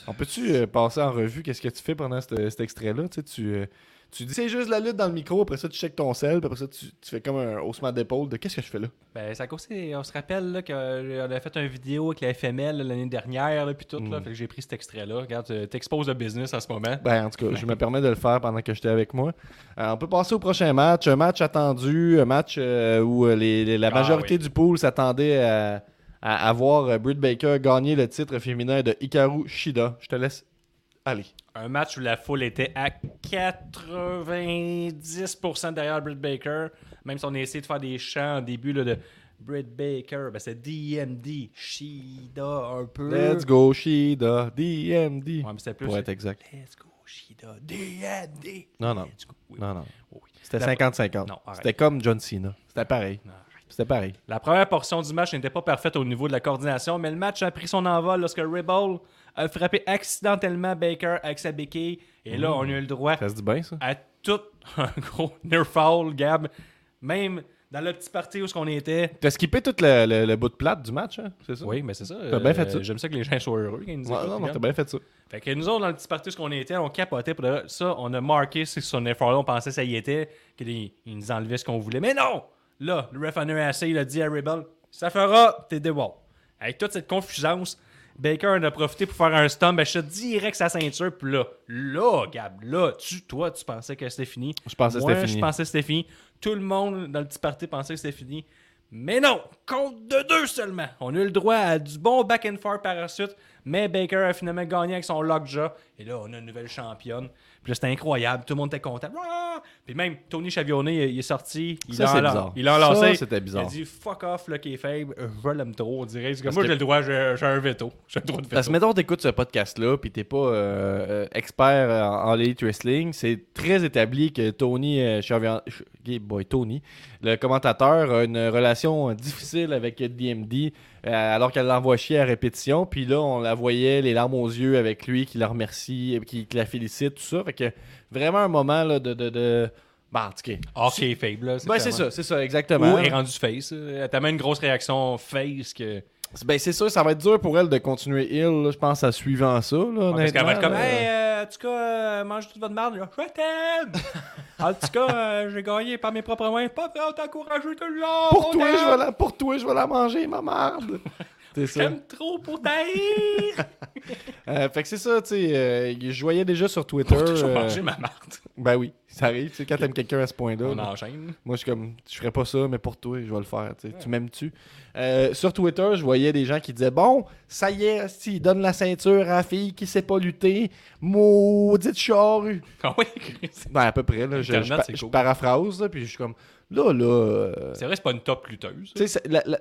On peut-tu euh, passer en revue qu'est-ce que tu fais pendant cet, cet extrait-là? Tu, sais, tu, euh, tu dis c'est juste la lutte dans le micro, après ça tu checkes ton sel, puis après ça tu, tu fais comme un haussement d'épaule de qu'est-ce que je fais là? Ben, ça on se rappelle là, qu'on a fait une vidéo avec la FML l'année dernière, là, puis tout. Là, Mm. fait que j'ai pris cet extrait-là. Regarde, tu- t'exposes le business en ce moment. Ben, en tout cas, je me (laughs) permets de le faire pendant que j'étais avec moi. Euh, on peut passer au prochain match. Un match attendu, un match euh, où euh, les- les- la Ah, majorité oui. du pool s'attendait à, à, à voir euh, Britt Baker gagner le titre féminin de Hikaru Shida. Je te laisse aller. Un match où la foule était à 90% derrière Britt Baker. Même si on a essayé de faire des chants au début là, de Britt Baker, ben c'est DMD. Shida un peu. Let's go, Shida, DMD. Ouais, mais c'était plus. Pour être exact. Let's go, Shida, DMD. Non, non. Let's go. Oui. Non, non. Oui, oui. C'était La- 50-50. Non, arrête. C'était comme John Cena. C'était pareil. Non. C'était pareil. La première portion du match n'était pas parfaite au niveau de la coordination, mais le match a pris son envol lorsque Rebel a frappé accidentellement Baker avec sa béquille. Et là, on a eu le droit Ça se dit bien, ça? à tout (laughs) un gros near foul, Gab. Même dans le petit parti où ce qu'on était. T'as skippé tout le, le- le bout de plate du match, hein? C'est ça? Oui, mais c'est ça. T'as bien fait ça. J'aime ça que les gens soient heureux quand ils nous Ouais, écoutent, non, non, t'as bien fait ça. Fait que nous autres, dans le petit parti où ce qu'on était, on capotait. Pour ça, on a marqué sur son effort-là. On pensait que ça y était, qu'il il nous enlevait ce qu'on voulait. Mais non! Là, le ref en a assez. Il a dit à Rebel Ça fera, t'es déwall. Avec toute cette confusance, Baker en a profité pour faire un stomp. Ben, je direct sa ceinture. Puis là, là, Gab, là, tu, toi, tu pensais que c'était fini. Je pensais que c'était fini. je pensais que c'était fini. Tout le monde dans le petit parti pensait que c'était fini. Mais non, compte de deux seulement. On a eu le droit à du bon back and forth par la suite, mais Baker a finalement gagné avec son lockjaw. Et là, on a une nouvelle championne. Puis là, c'était incroyable. Tout le monde était content. Ah! Puis même Tony Chavionnet, il, il est sorti. Il Ça, a c'est bizarre. Il a Ça, lancé. c'était bizarre. Il a dit fuck off, là, qui est faible. Je l'aime trop, on dirait. Parce moi, j'ai le droit, j'ai un veto. (laughs) J'ai le droit de Parce que veto. mettons, t'écoutes ce podcast-là, puis t'es pas euh, expert euh, en, en elite wrestling, c'est très établi que Tony, euh, Chavian- Ch- Gay boy, Tony, le commentateur, a une relation difficile avec DMD, alors qu'elle l'envoie chier à répétition, puis là, on la voyait les larmes aux yeux avec lui, qui la remercie, euh, qui, qui la félicite, tout ça. Fait que vraiment un moment là, de. de, de... Bah, en tout cas. Ah, faible, là. Ben, c'est clairement. ça, c'est ça, exactement. Ou est rendu face. euh, Elle a tellement une grosse réaction face que. Ben, c'est sûr, ça va être dur pour elle de continuer Hill, je pense, à suivant ça. Là, Parce qu'elle va être honnêtement, comme, là. hey, euh, en tout cas, euh, mange toute votre merde. là. Je t'aime. (laughs) en tout cas, euh, j'ai gagné par mes propres moyens. Pas prêt à t'encourager tout le long. Pour on toi, je vais la, pour toi, je vais la manger, ma merde. J'aime trop pour taïr. (laughs) Euh, fait que c'est ça, tu sais. euh, je voyais déjà sur Twitter. Je vais euh, manger ma marde. ben oui, ça arrive, tu sais, quand t'aimes quelqu'un à ce point-là. On enchaîne. Moi, je suis comme, je ferais pas ça, mais pour toi, je vais le faire. tu m'aimes-tu? Sur Twitter, je voyais des gens qui disaient Bon, ça y est, si, donne la ceinture à la fille qui sait pas lutter. Maudite charrue. Ah oui. Ben, à peu près, là. Je, je pa- je paraphrase, là, puis je suis comme Là, là. C'est vrai, c'est pas une top lutteuse. Tu sais, elle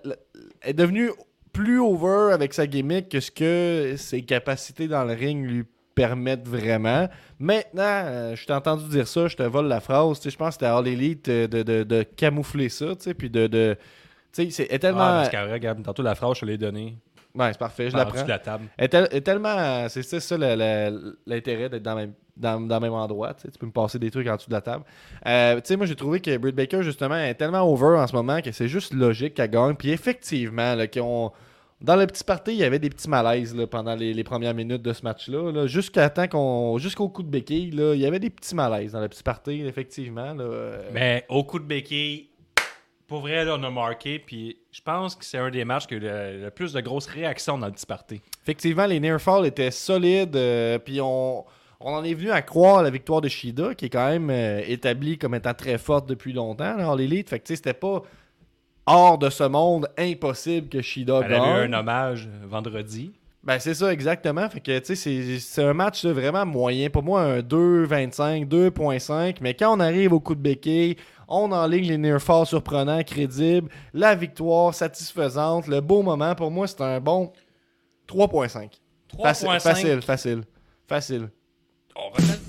est devenue plus over avec sa gimmick que ce que ses capacités dans le ring lui permettent vraiment. Maintenant, euh, je t'ai entendu dire ça, je te vole la phrase. Je pense que c'était All Elite euh, de, de, de camoufler ça, puis de. de c'est elle est tellement. Ah, parce que regarde, tantôt la phrase, je te l'ai donnée. Ouais, c'est parfait, je la prends. la table. Tel- tellement. C'est ça, l'intérêt d'être dans, le même- dans, dans le même endroit. Tu peux me passer des trucs en dessous de la table. Euh, tu sais, moi, j'ai trouvé que Britt Baker, justement, est tellement over en ce moment que c'est juste logique qu'elle gagne. Puis effectivement, là, dans le petit party, il y avait des petits malaises là, pendant les, les premières minutes de ce match-là. Là, jusqu'à temps qu'on. Jusqu'au coup de béquille, là, il y avait des petits malaises dans le petit party, effectivement. Mais au coup de béquille, pour vrai, là, on a marqué. Puis je pense que c'est un des matchs qui a eu le, le plus de grosses réactions dans le petit party. Effectivement, les near fall étaient solides. euh, puis on, on en est venu à croire la victoire de Shida, qui est quand même euh, établie comme étant très forte depuis longtemps dans l'élite. Fait que tu sais, c'était pas hors de ce monde impossible que Shida Elle avait eu un hommage euh, vendredi. Ben c'est ça, exactement. Fait que tu sais, c'est- c'est un match là, vraiment moyen. Pour moi, un 2.25, 2.5. Mais quand on arrive au coup de béquille, on enligne les near fall surprenants, crédibles. La victoire satisfaisante, le beau moment. Pour moi, c'est un bon 3.5. Facile, 3.5. facile, facile. Facile. On refait-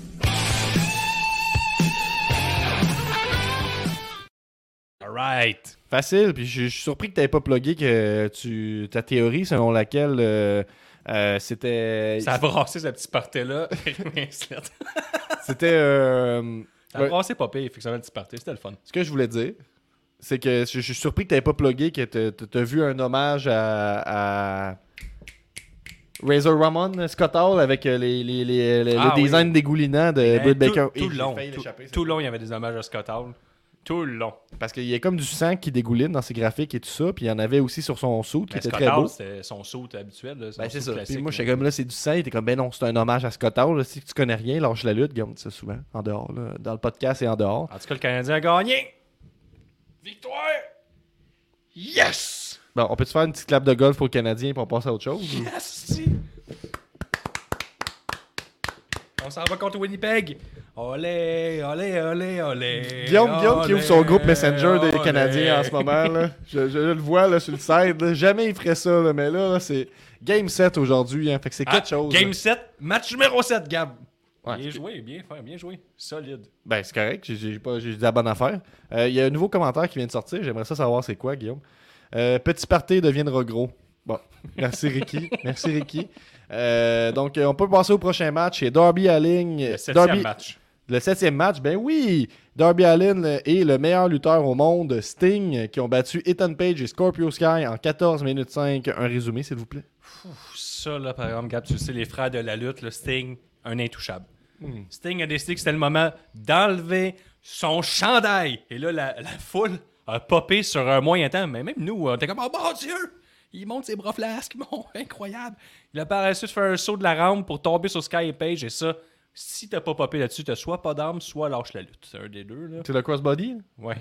Alright. Facile. Puis je je suis surpris que tu n'aies pas plugué que tu, ta théorie selon laquelle euh, euh, c'était. Ça a brassé ce petit party-là. (laughs) C'était. euh, ça Ouais. brassé pas pire, effectivement, le petit party. C'était le fun. ce que je voulais dire, c'est que je, je suis surpris que tu n'aies pas plugué que tu as vu un hommage à. à Razor Ramon Scott Hall avec euh, les, les, les- les- Ah le oui. design dégoulinant de Mais Britt Baker. tout le long. Tout, tout long, il y avait des hommages à Scott Hall. Tout le long. Parce qu'il y a comme du sang qui dégouline dans ses graphiques et tout ça. Puis il y en avait aussi sur son suit qui Mais était Scott très beau. C'était son saut habituel. là, son Ben, c'est saut ça. Puis moi, j'étais comme là, c'est du sang. Il était comme, ben non, c'est un hommage à Scott Hall. là. Si tu connais rien, lâche la lutte. Regarde ça souvent, en dehors. là. Dans le podcast et en dehors. En tout cas, le Canadien a gagné. Victoire. Yes! Bon, on peut-tu faire une petite clap de golf pour le Canadien pour passer à autre chose? ou- Yes! On s'en va contre Winnipeg. Olé, olé, olé, olé. Guillaume, Guillaume qui ouvre son groupe Messenger des olé. Canadiens en ce moment. Là. Je, je le vois là, sur le site. là. Jamais il ferait ça, là, mais là, là, c'est Game 7 aujourd'hui. Hein, fait que c'est Ah, quelque chose. Game là. 7, match numéro 7, Gab. Ouais, bien joué, bien fait, bien joué. Solide. Ben, c'est correct. J'ai- J'ai pas- j'ai dit la bonne affaire. Euh, Il y a un nouveau commentaire qui vient de sortir. J'aimerais ça savoir c'est quoi, Guillaume. Euh, petit party deviendra gros. Bon, merci Ricky. (laughs) merci Ricky. Euh, donc, on peut passer au prochain match. C'est Darby Allin. Le septième Darby, match. Le septième match, ben oui! Darby Allin est le meilleur lutteur au monde, Sting, qui ont battu Ethan Page et Scorpio Sky en 14 minutes 5. Un résumé, s'il vous plaît. Ça, là, par exemple, Gab, tu sais, les frères de la lutte, le Sting, un intouchable. Hmm. Sting a décidé que c'était le moment d'enlever son chandail. Et là, la, la foule a popé sur un moyen temps. Mais même nous, on était comme, oh mon Dieu! Il monte ses bras flasques, (laughs) mon, incroyable. Il a par la suite fait un saut de la rampe pour tomber sur Sky et Page. Et ça, si t'as pas popé là-dessus, t'as soit pas d'arme, soit lâche la lutte. C'est un des deux, là. C'est le crossbody? Ouais.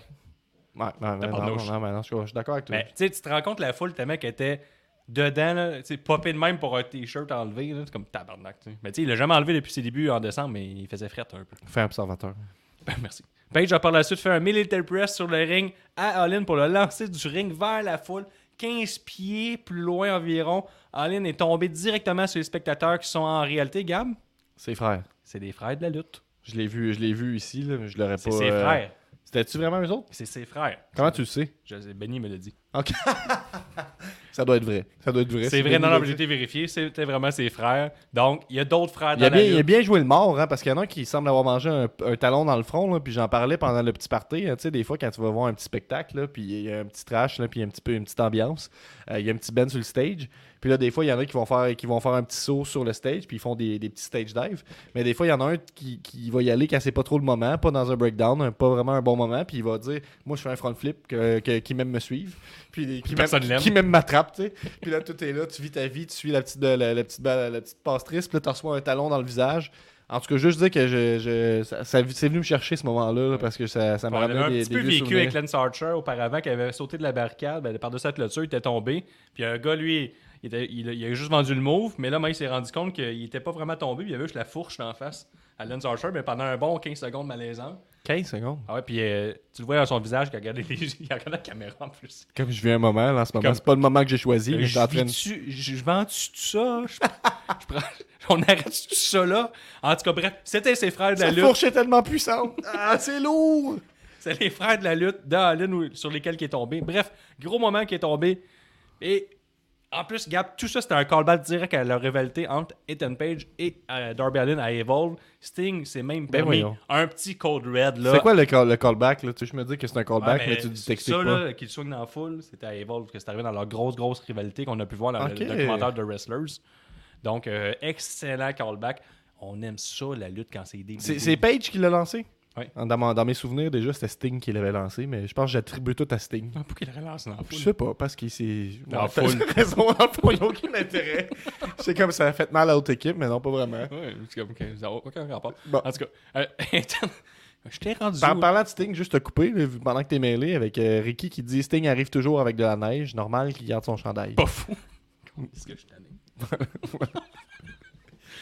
Ouais, non, Tabarnouche. non, non, non, je suis- d'accord avec toi. Mais tu sais, tu te rends compte, la foule, tellement qu'elle était dedans, tu popé de même pour un t-shirt enlevé, là, c'est comme tabarnak, tu sais. Mais tu sais, il l'a jamais enlevé depuis ses débuts en décembre, mais il faisait fret un peu. Fais observateur. (laughs) Ben, merci. Page a par la suite fait un military press sur le ring à Allin pour le lancer du ring vers la foule. 15 pieds plus loin environ. Allin est tombé directement sur les spectateurs qui sont en réalité, Gab, C'est frère. C'est des frères de la lutte. Je l'ai vu, je l'ai vu ici, là, mais je l'aurais pas. C'est ses euh, frères. C'était-tu vraiment eux autres? C'est ses frères. Comment tu le sais? Je sais, Benny me l'a dit. Ok. (laughs) ça doit être vrai. Ça doit être vrai. C'est vrai, non, non, j'ai été vérifié. C'était vraiment ses frères. Donc, il y a d'autres frères Il dans a, bien, la il a bien joué le mort, hein, parce qu'il y en a un qui semble avoir mangé un, un talon dans le front, là, puis j'en parlais pendant le petit party. hein, tu sais, des fois, quand tu vas voir un petit spectacle, là, puis il y a un petit trash, là, puis il un petit peu une petite ambiance, euh, il y a un petit band sur le stage. Puis là, des fois, il y en a qui vont faire, qui vont faire un petit saut sur le stage, puis ils font des, des petits stage dives. Mais des fois, il y en a un qui, qui va y aller quand c'est pas trop le moment, pas dans un breakdown, un- pas vraiment un bon moment, puis il va dire Moi, je fais un front flip, que, que- qui même me suivent, puis qui, même, l'aime. qui même m'attrape, tu sais. Puis là, tout est là, tu vis ta vie, tu suis la petite, la, la petite, la petite passe triste, puis là, tu reçois un talon dans le visage. En tout cas, juste dire que je, je- ça, ça- c'est venu me chercher ce moment-là, là, parce que ça, ça ramené un des, petit des peu vécu avec Lance Archer auparavant qui avait sauté de la barricade. Ben, par-dessus la clôture, il était tombé. Puis un gars, lui, il, était- il a- il a juste vendu le move. Mais là, moi, il s'est rendu compte qu'il était pas vraiment tombé. Puis il avait juste la fourche en face à Lance Archer. Mais pendant un bon 15 secondes malaisant. 15 secondes? Ah ouais, puis euh, tu le vois dans son visage qu'il regardait, les... (laughs) il regardait la caméra en plus. Comme je vis un moment, là, en ce moment. C'est pas le moment que j'ai choisi, mais je je vends-tu tout ça? Je, (laughs) je prends- (laughs) on arrête tout ça là? En tout cas, bref, c'était ses frères de la Cette lutte. fourche est tellement puissante. Ah, c'est lourd. C'est les frères de la lutte d'Allen où- sur lesquels il est tombé. Bref, gros moment qui est tombé. Et en plus, Gab, tout ça, c'était un callback direct à la rivalité entre Ethan Page et euh, Darby Allin à Evolve. Sting, c'est même Ben permis voyons. un petit code red. là. C'est quoi le, call- le callback, là? Tu sais, je me dis que c'est un callback, mais tu dis t'expliques Ça, pas. là, qu'ils soignent dans la foule, c'était à Evolve, que c'est arrivé dans leur grosse, grosse rivalité qu'on a pu voir dans le documentaire de Wrestlers. Donc, euh, excellent callback. On aime ça, la lutte, quand c'est des. C'est Page qui l'a lancé? Ouais. Dans, dans mes souvenirs, déjà, c'était Sting qui l'avait lancé, mais je pense que j'attribue tout à Sting. Ah, Pourquoi il dans la Je foule? sais pas, parce qu'il s'est. Dans la foule. (laughs) raison, dans il n'y a aucun intérêt. (laughs) C'est comme ça a fait mal à l'autre équipe, mais non, pas vraiment. Ouais, c'est comme que ça n'a aucun rapport. Bon. En tout cas, euh, (laughs) je t'ai rendu. Où? parlant de Sting, juste te couper, là, pendant que t'es mêlé, avec euh, Ricky qui dit Sting arrive toujours avec de la neige, normal qu'il garde son chandail. pas fou. Est-ce que je suis tanné?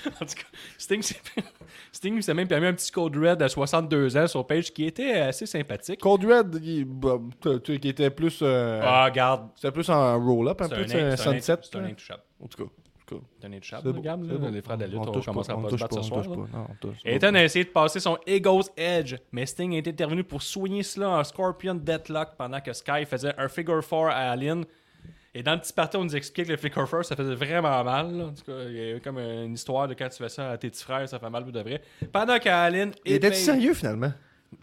(laughs) en tout cas, Sting s'est (laughs) Sting s'est même permis un petit code red à 62 ans sur page qui était assez sympathique. Cold Red, il- bah, qui était plus. euh, Ah, regarde. C'était plus un roll-up, un peu, un, sunset. c'est un là. intouchable. En tout cas. en. C'est un intouchable, regarde, là, les frères de la lutte, on, touche commencera on pas à se battre ce on soir. pas. On touche pas. Ethan a essayé de passer son Ego's Edge, mais Sting est intervenu pour soigner cela en Scorpion Deathlock pendant que Sky faisait un Figure 4 à Alien. Et dans le petit party, on nous explique que le Figure 4, ça faisait vraiment mal. là. En tout cas, il y a comme une histoire de quand tu fais ça à tes petits frères, ça fait mal de vrai. Pendant qu'Allen Il et était sérieux finalement?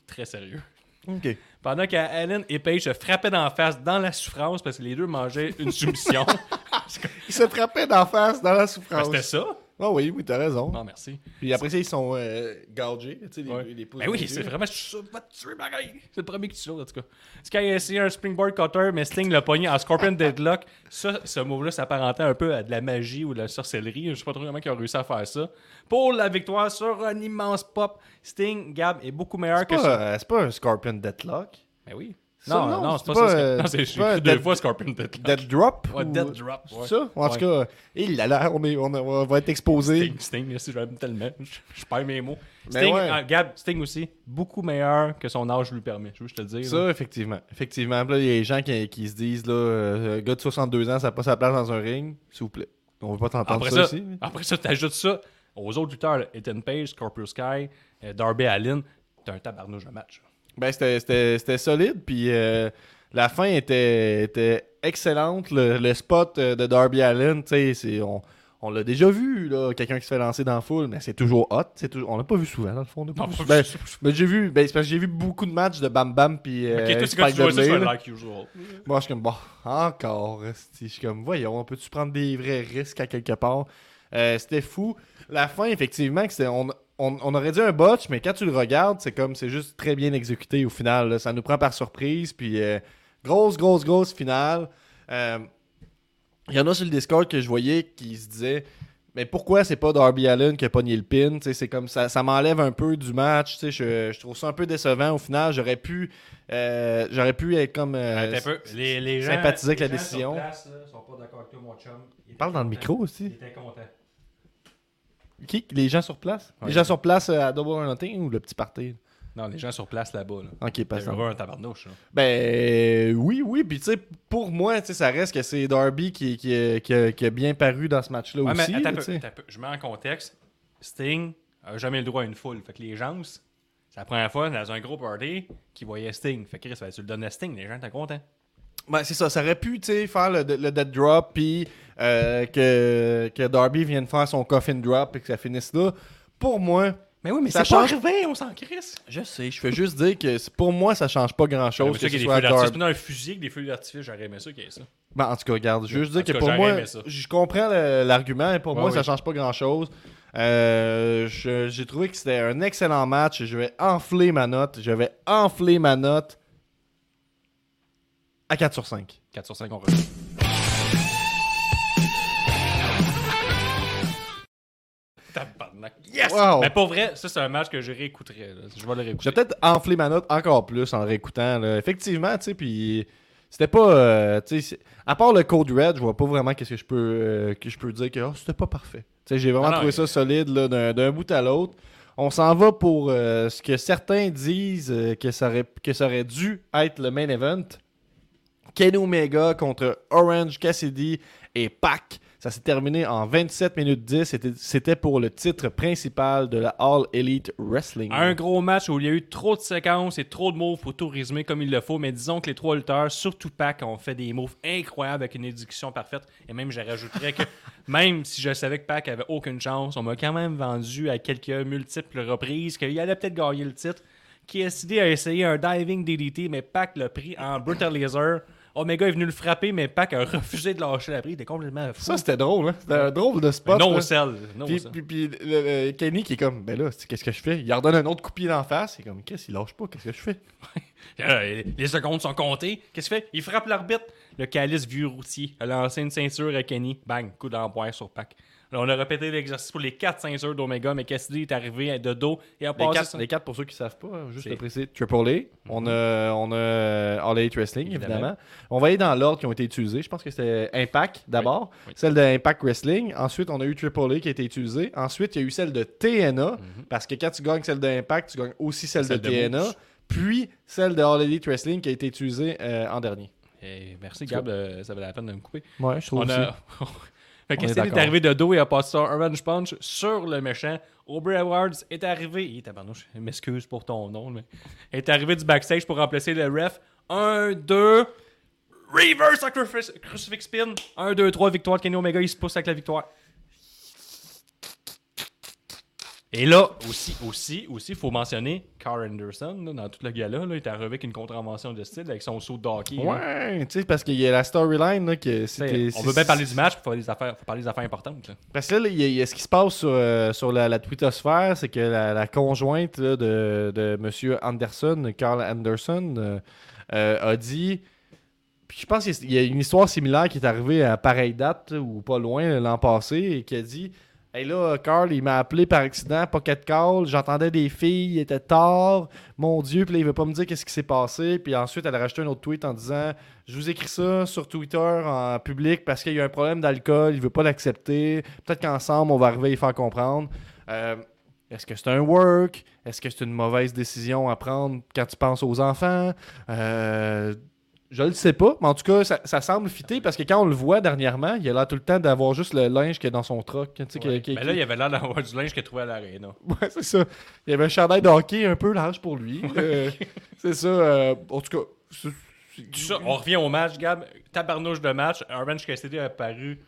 Très sérieux. Ok. Pendant qu'Allen et Page se frappaient d'en face dans la souffrance parce que les deux mangeaient une soumission. (laughs) Il se frappait d'en face dans la Ben, souffrance. C'était ça? Ah oui, oui, t'as raison. Non, merci. Puis après ça, ils sont euh, gorgés, tu sais, les, Ouais. les pouces Ben oui, c'est vraiment ça, va te tuer pareil. C'est le premier qui tue l'autre, en tout cas. Sky a essayé un springboard cutter, mais Sting l'a pogné en Scorpion Deadlock. Ça, ce move-là s'apparentait un peu à de la magie ou de la sorcellerie. Je sais pas trop comment ils ont réussi à faire ça. Pour la victoire sur un immense pop, Sting, Gab, est beaucoup meilleur que ça. pas, c'est pas un Scorpion Deathlock. Ben oui. Ça, Non, non, c'est pas, ça. euh, Non, c'est c'est deux dead- fois Scorpion Deadlock. Dead Drop Ouais, ou- Dead Drop. C'est ouais. ça? En tout cas, il a l'air, on, est- on, on va être exposé. Sting, Sting, si j'aime tellement. Je, je perds mes mots. Mais Sting, ouais. ah, Gab, Sting aussi, beaucoup meilleur que son âge lui permet. Je veux juste te le dire. là. Ça, effectivement. Effectivement. Là, il y a des gens qui, qui se disent, là, euh, gars de 62 ans, ça n'a pas sa place dans un ring. S'il vous plaît. On veut pas t'entendre Après ça, ça, ici. après ça, t'ajoutes ça aux autres lutteurs, là, Ethan Page, Scorpio Sky, euh, Darby Allin. T'as un tabarnouche de match. Ben, c'était- solide. Puis euh, la fin était, était excellente. Le, le spot euh, de Darby Allen, tu sais, c'est- on, on l'a déjà vu, là, quelqu'un qui se fait lancer dans la foule, mais c'est toujours hot. toujours- on l'a pas vu souvent, dans le fond. on pas Non, vu. Ben, ben, j'ai vu, ben, c'est parce que j'ai vu beaucoup de matchs de Bam Bam puis euh, ok, toi, c'est quand Spike Dudley, like usual. Moi, je suis comme, bon, encore. Je suis comme, voyons, peux-tu prendre des vrais risques à quelque part? Euh, c'était fou. La fin, effectivement, on, on, on aurait dit un botch, mais quand tu le regardes, c'est comme, c'est juste très bien exécuté au final. là. Ça nous prend par surprise. Puis, euh, grosse, grosse, grosse finale. Euh, Il y en a sur le Discord que je voyais qui se disaient, mais pourquoi c'est pas Darby Allen qui a pogné le pin? C'est comme ça, ça m'enlève un peu du match. Je, je trouve ça un peu décevant au final. J'aurais pu, euh, j'aurais pu être comme. euh, peu. Les, les gens, sympathiser avec les la gens décision. Sur place, là, sont pas d'accord avec toi, mon chum. Il Parle dans le micro Il aussi. était content. Qui? Les gens sur place? Ouais. Les gens sur place euh, à Double or Nothing ou le petit party? Non, les gens sur place là-bas. Là. Ok, pas ça. un tabarnouche. là. Ben oui, oui. Puis tu sais, pour moi, ça reste que c'est Darby qui, qui, qui a, qui a bien paru dans ce match-là Ouais, mais aussi. attends là, peu, attends peu. Je mets en contexte. Sting a jamais le droit à une foule. Fait que les gens, c'est la première fois dans un gros party qu'ils voyaient Sting. Fait que Chris, tu le donnes à Sting, les gens étaient contents. Ben, c'est ça, ça aurait pu tu sais, faire le, le dead drop, puis euh, que, que Darby vienne faire son coffin drop et que ça finisse là. Pour moi, Mais oui, mais Ça c'est pas change- arrivé, on s'en crisse. je sais, je fais juste dire que c'est- pour moi, ça change pas grand-chose. C'est que ce soit des feux d'artifice. Darby. Un fusil avec des feux d'artifice, j'aurais aimé ça qu'il y ait ça. Ben, en tout cas, regarde, je veux juste En dire tout que cas, pour j'aurais moi, aimé ça. je comprends le- l'argument, et pour Ouais, moi, oui. ça change pas grand-chose. Euh, je- J'ai trouvé que c'était un excellent match. Je vais enfler ma note. Je vais enfler ma note à 4 sur 5. 4 sur 5, on revient. Yes! Wow. Mais pour vrai, ça, c'est un match que je réécouterais. là. Je vais le réécouter. vais peut-être enfler ma note encore plus en le réécoutant. là. Effectivement, tu sais, puis c'était pas. euh, à part le Code Red, je vois pas vraiment qu'est-ce que je peux, euh, que je peux dire que oh, c'était pas parfait. J'ai vraiment Ah non, trouvé ça solide là, d'un, bout à l'autre. On s'en va pour euh, ce que certains disent euh, que, ça aurait, que ça aurait dû être le main event. Kenny Omega contre Orange Cassidy et Pac. Ça s'est terminé en 27 minutes 10. C'était, pour le titre principal de la All Elite Wrestling. Un gros match où il y a eu trop de séquences et trop de moves pour tout résumer comme il le faut, mais disons que les trois lutteurs, surtout Pac, ont fait des moves incroyables avec une exécution parfaite. Et même, je rajouterais que (laughs) même si je savais que Pac avait aucune chance, on m'a quand même vendu à quelques multiples reprises qu'il allait peut-être gagner le titre. KSD a essayé un diving DDT, mais Pac l'a pris en brutalizer. Omega est venu le frapper, mais Pac a refusé de lâcher la prise. Il était complètement fou. Ça, c'était drôle, hein? C'était un drôle de spot. no là. sell. No Puis, puis, puis le- le Kenny qui est comme, ben là, c'est- qu'est-ce que je fais? Il redonne un autre coup de pied d'en face. Il est comme, qu'est-ce qu'il lâche pas? Qu'est-ce que je fais? Euh, les secondes sont comptées. Qu'est-ce qu'il fait? Il frappe l'arbitre. Le calice vieux routier a lancé une ceinture à Kenny. Bang, coup d'empoire sur Pac. On a répété l'exercice pour les quatre ceintures d'Omega, mais Cassidy est arrivé de dos et a Les passé quatre, son- les quatre, pour ceux qui savent pas, hein, juste le préciser, Triple A. On a, on a All Elite Wrestling, évidemment. Évidemment. On va aller dans l'ordre qui ont été utilisés. Je pense que c'était Impact d'abord, Oui. celle de Impact Wrestling. Ensuite, on a eu Triple A qui a été utilisée. Ensuite, il y a eu celle de TNA, parce que quand tu gagnes celle d'Impact, tu gagnes aussi celle, Mhm. Celle de, de TNA. Puis celle de All Elite Wrestling qui a été utilisée euh, en dernier. Eh, merci Gab, euh, ça valait la peine de me couper. Ouais, je trouve On aussi. a... (laughs) fait que est arrivé de dos et a passé son Orange Punch sur le méchant. Aubrey Awards est arrivé. Il tabarnouche, m'excuse pour ton nom, mais. est arrivé du backstage pour remplacer le ref. 1, 2. Reverse crucifix spin. 1, 2, 3, victoire de Kenny Omega. Il se pousse avec la victoire. Et là, aussi, aussi, aussi, faut mentionner Carl Anderson, là, dans toute le gala, là, il est arrivé avec une contravention de style, avec son saut de hockey. Ouais, tu sais, parce qu'il y a la storyline que c'était. On veut bien parler du match, faut, des affaires, faut parler des affaires importantes. Là. Parce que là, il y, a- il y a ce qui se passe sur, euh, sur la, la twittosphère, c'est que la, la conjointe là, de, de M. Anderson, Carl Anderson, euh, euh, a dit. Puis je pense qu'il y a une histoire similaire qui est arrivée à pareille date, ou pas loin, l'an passé, et qui a dit Et là, Carl, il m'a appelé par accident, pocket call. J'entendais des filles, il était tard. Mon Dieu, puis là, il veut pas me dire qu'est-ce qui s'est passé. Puis ensuite, elle a rajouté un autre tweet en disant Je vous écris ça sur Twitter en public parce qu'il y a un problème d'alcool, il veut pas l'accepter. Peut-être qu'ensemble, on va arriver à y faire comprendre. Euh, est-ce que c'est un work? Est-ce que c'est une mauvaise décision à prendre quand tu penses aux enfants? Euh, je le sais pas, mais en tout cas, ça, ça semble fitter parce que quand on le voit dernièrement, il a l'air tout le temps d'avoir juste le linge qui est dans son truck. tu sais, qui- Ouais. qui- Mais qui- là, il y avait l'air d'avoir du linge qu'il trouvé à l'aréna. (laughs) Ouais, c'est ça. Il y avait un chandail de hockey un peu large pour lui. Euh, (laughs) c'est ça. euh, en tout cas, ça, on revient au match, Gab. Tabarnouche de match. Orange Cassidy a apparu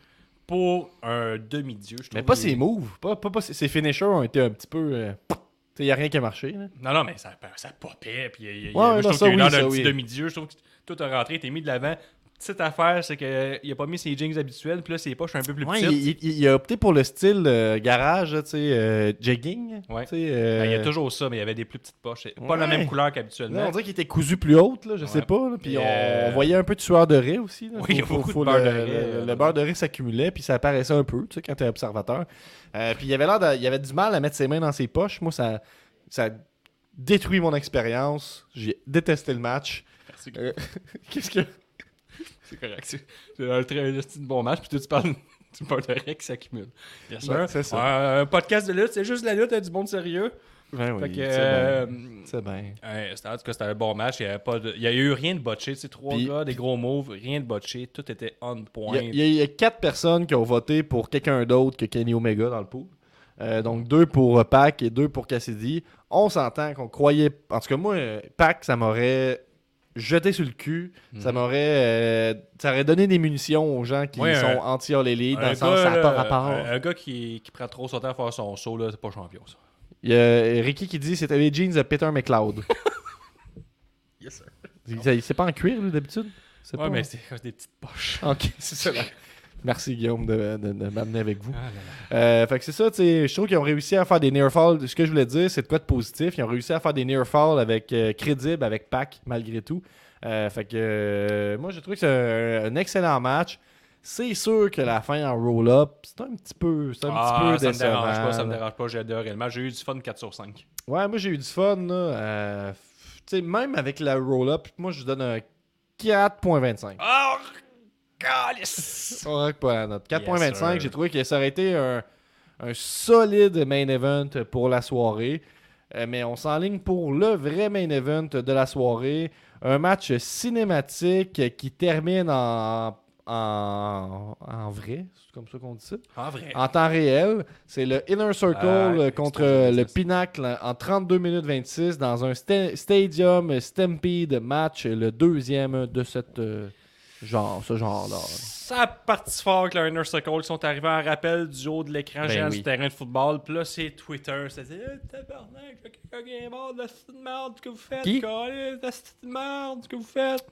pour un demi-dieu, je trouve. mais pas ses moves. Pas, pas, pas- ses finishers ont été un petit peu. euh, il n'y a rien qui a marché. là. Non, non, mais ça, ça popait. Puis, il y a- il y a- Ouais, moi, non, je trouve qu'il y a eu oui, l'air ça, d'un petit oui. demi-dieu. Je trouve que tout a rentré, t'es mis de l'avant. Petite affaire, c'est qu'il a pas mis ses jeans habituels. Puis là, ses poches un peu plus Ouais, petites. il, il- il a opté pour le style euh, garage, tu sais, euh, jegging. Ouais. Euh, Ben, il y a toujours ça, mais il y avait des plus petites poches. Pas la même couleur qu'habituellement. on dirait qu'il était cousu plus haute, là, je sais pas. puis on, euh, on voyait un peu de sueur de riz aussi. là. Oui, il y a Faut- de beurre le, de riz, Le, euh, le beurre de riz s'accumulait, puis ça apparaissait un peu, tu sais, quand t'es observateur. Euh, puis il avait l'air de- il avait du mal à mettre ses mains dans ses poches. Moi, ça, ça détruit mon expérience. J'ai détesté le match. Euh, (laughs) Qu'est-ce que. (laughs) C'est correct. C'est un très un bon match. Puis toi, tu parles (laughs) du beurre de riz qui s'accumule. Bien sûr. Ouais, c'est ça. Ouais, un podcast de lutte, c'est juste la lutte, il y a du monde sérieux. Ben oui, c'est euh, bien. C'est bien. Ouais, c'était- en tout cas, c'était un bon match. Il n'y a, pas de- il y a eu rien de botché. Ces trois Puis- gars, des gros moves, rien de botché. Tout était on point. il y a- il y a quatre personnes qui ont voté pour quelqu'un d'autre que Kenny Omega dans le pool. Euh, donc deux pour euh, Pac et deux pour Cassidy. On s'entend qu'on croyait. En tout cas, moi, euh, Pac, ça m'aurait jeté sur le cul. Ça Mhm. m'aurait. euh, ça aurait donné des munitions aux gens qui Ouais, sont elite, dans un le sens gars, ça n'a pas là, rapport. Un, un gars qui, qui prend trop son temps à faire son saut, là, c'est pas champion, ça. Il y a Ricky qui dit c'était les jeans de Peter McLeod. (laughs) Yes, sir. C'est pas en cuir, d'habitude? C'est Ouais, pas- mais c'est des petites poches. Ok, (laughs) c'est ça. Merci Guillaume de, de- de m'amener avec vous. Ah, là, là. Euh, fait que c'est ça, tu sais, je trouve qu'ils ont réussi à faire des near falls. Ce que je voulais dire, c'est de quoi de positif. Ils ont réussi à faire des near falls avec euh, crédible avec Pac malgré tout. Euh, fait que euh, moi, j'ai trouvé que c'est un, un excellent match. C'est sûr que la fin en roll-up, c'est un petit peu, c'est un Ah, petit peu ça me décevant. dérange pas, ça me dérange pas, j'ai adoré le match. J'ai eu du fun 4 sur 5. Ouais, moi j'ai eu du fun. Là. F- tu sais, même avec la roll-up, moi je donne un 4.25. Oh, calice! On rock pas la note. 4.25, Yes, sir. j'ai trouvé que ça aurait été un, un solide main event pour la soirée. Euh, mais on s'enligne pour le vrai main event de la soirée. Un match cinématique qui termine en, en, en vrai. C'est comme ça qu'on dit ça? En vrai. En temps réel. C'est le Inner Circle Ah, euh, contre le. Pinacle en 32 minutes 26 dans un sta- Stadium Stampede match, le deuxième de cette euh, genre, ce genre-là. Ça a parti fort avec le Inner Circle qui sont arrivés en rappel du haut de l'écran Ben géant oui. du terrain de football. Puis là, c'est Twitter. Ça dit Eh, tabarnak, quelqu'un qui est mort de la petite merde que vous faites. Qui? de la petite merde que vous faites.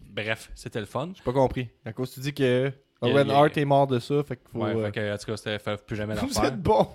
Bref, c'était le fun. J'ai pas compris. À cause tu dis que Owen Hart est mort de ça, fait qu'il faut. Ouais, euh, fait que, en tout cas, c'était fait plus jamais d'en (laughs) Vous êtes bon.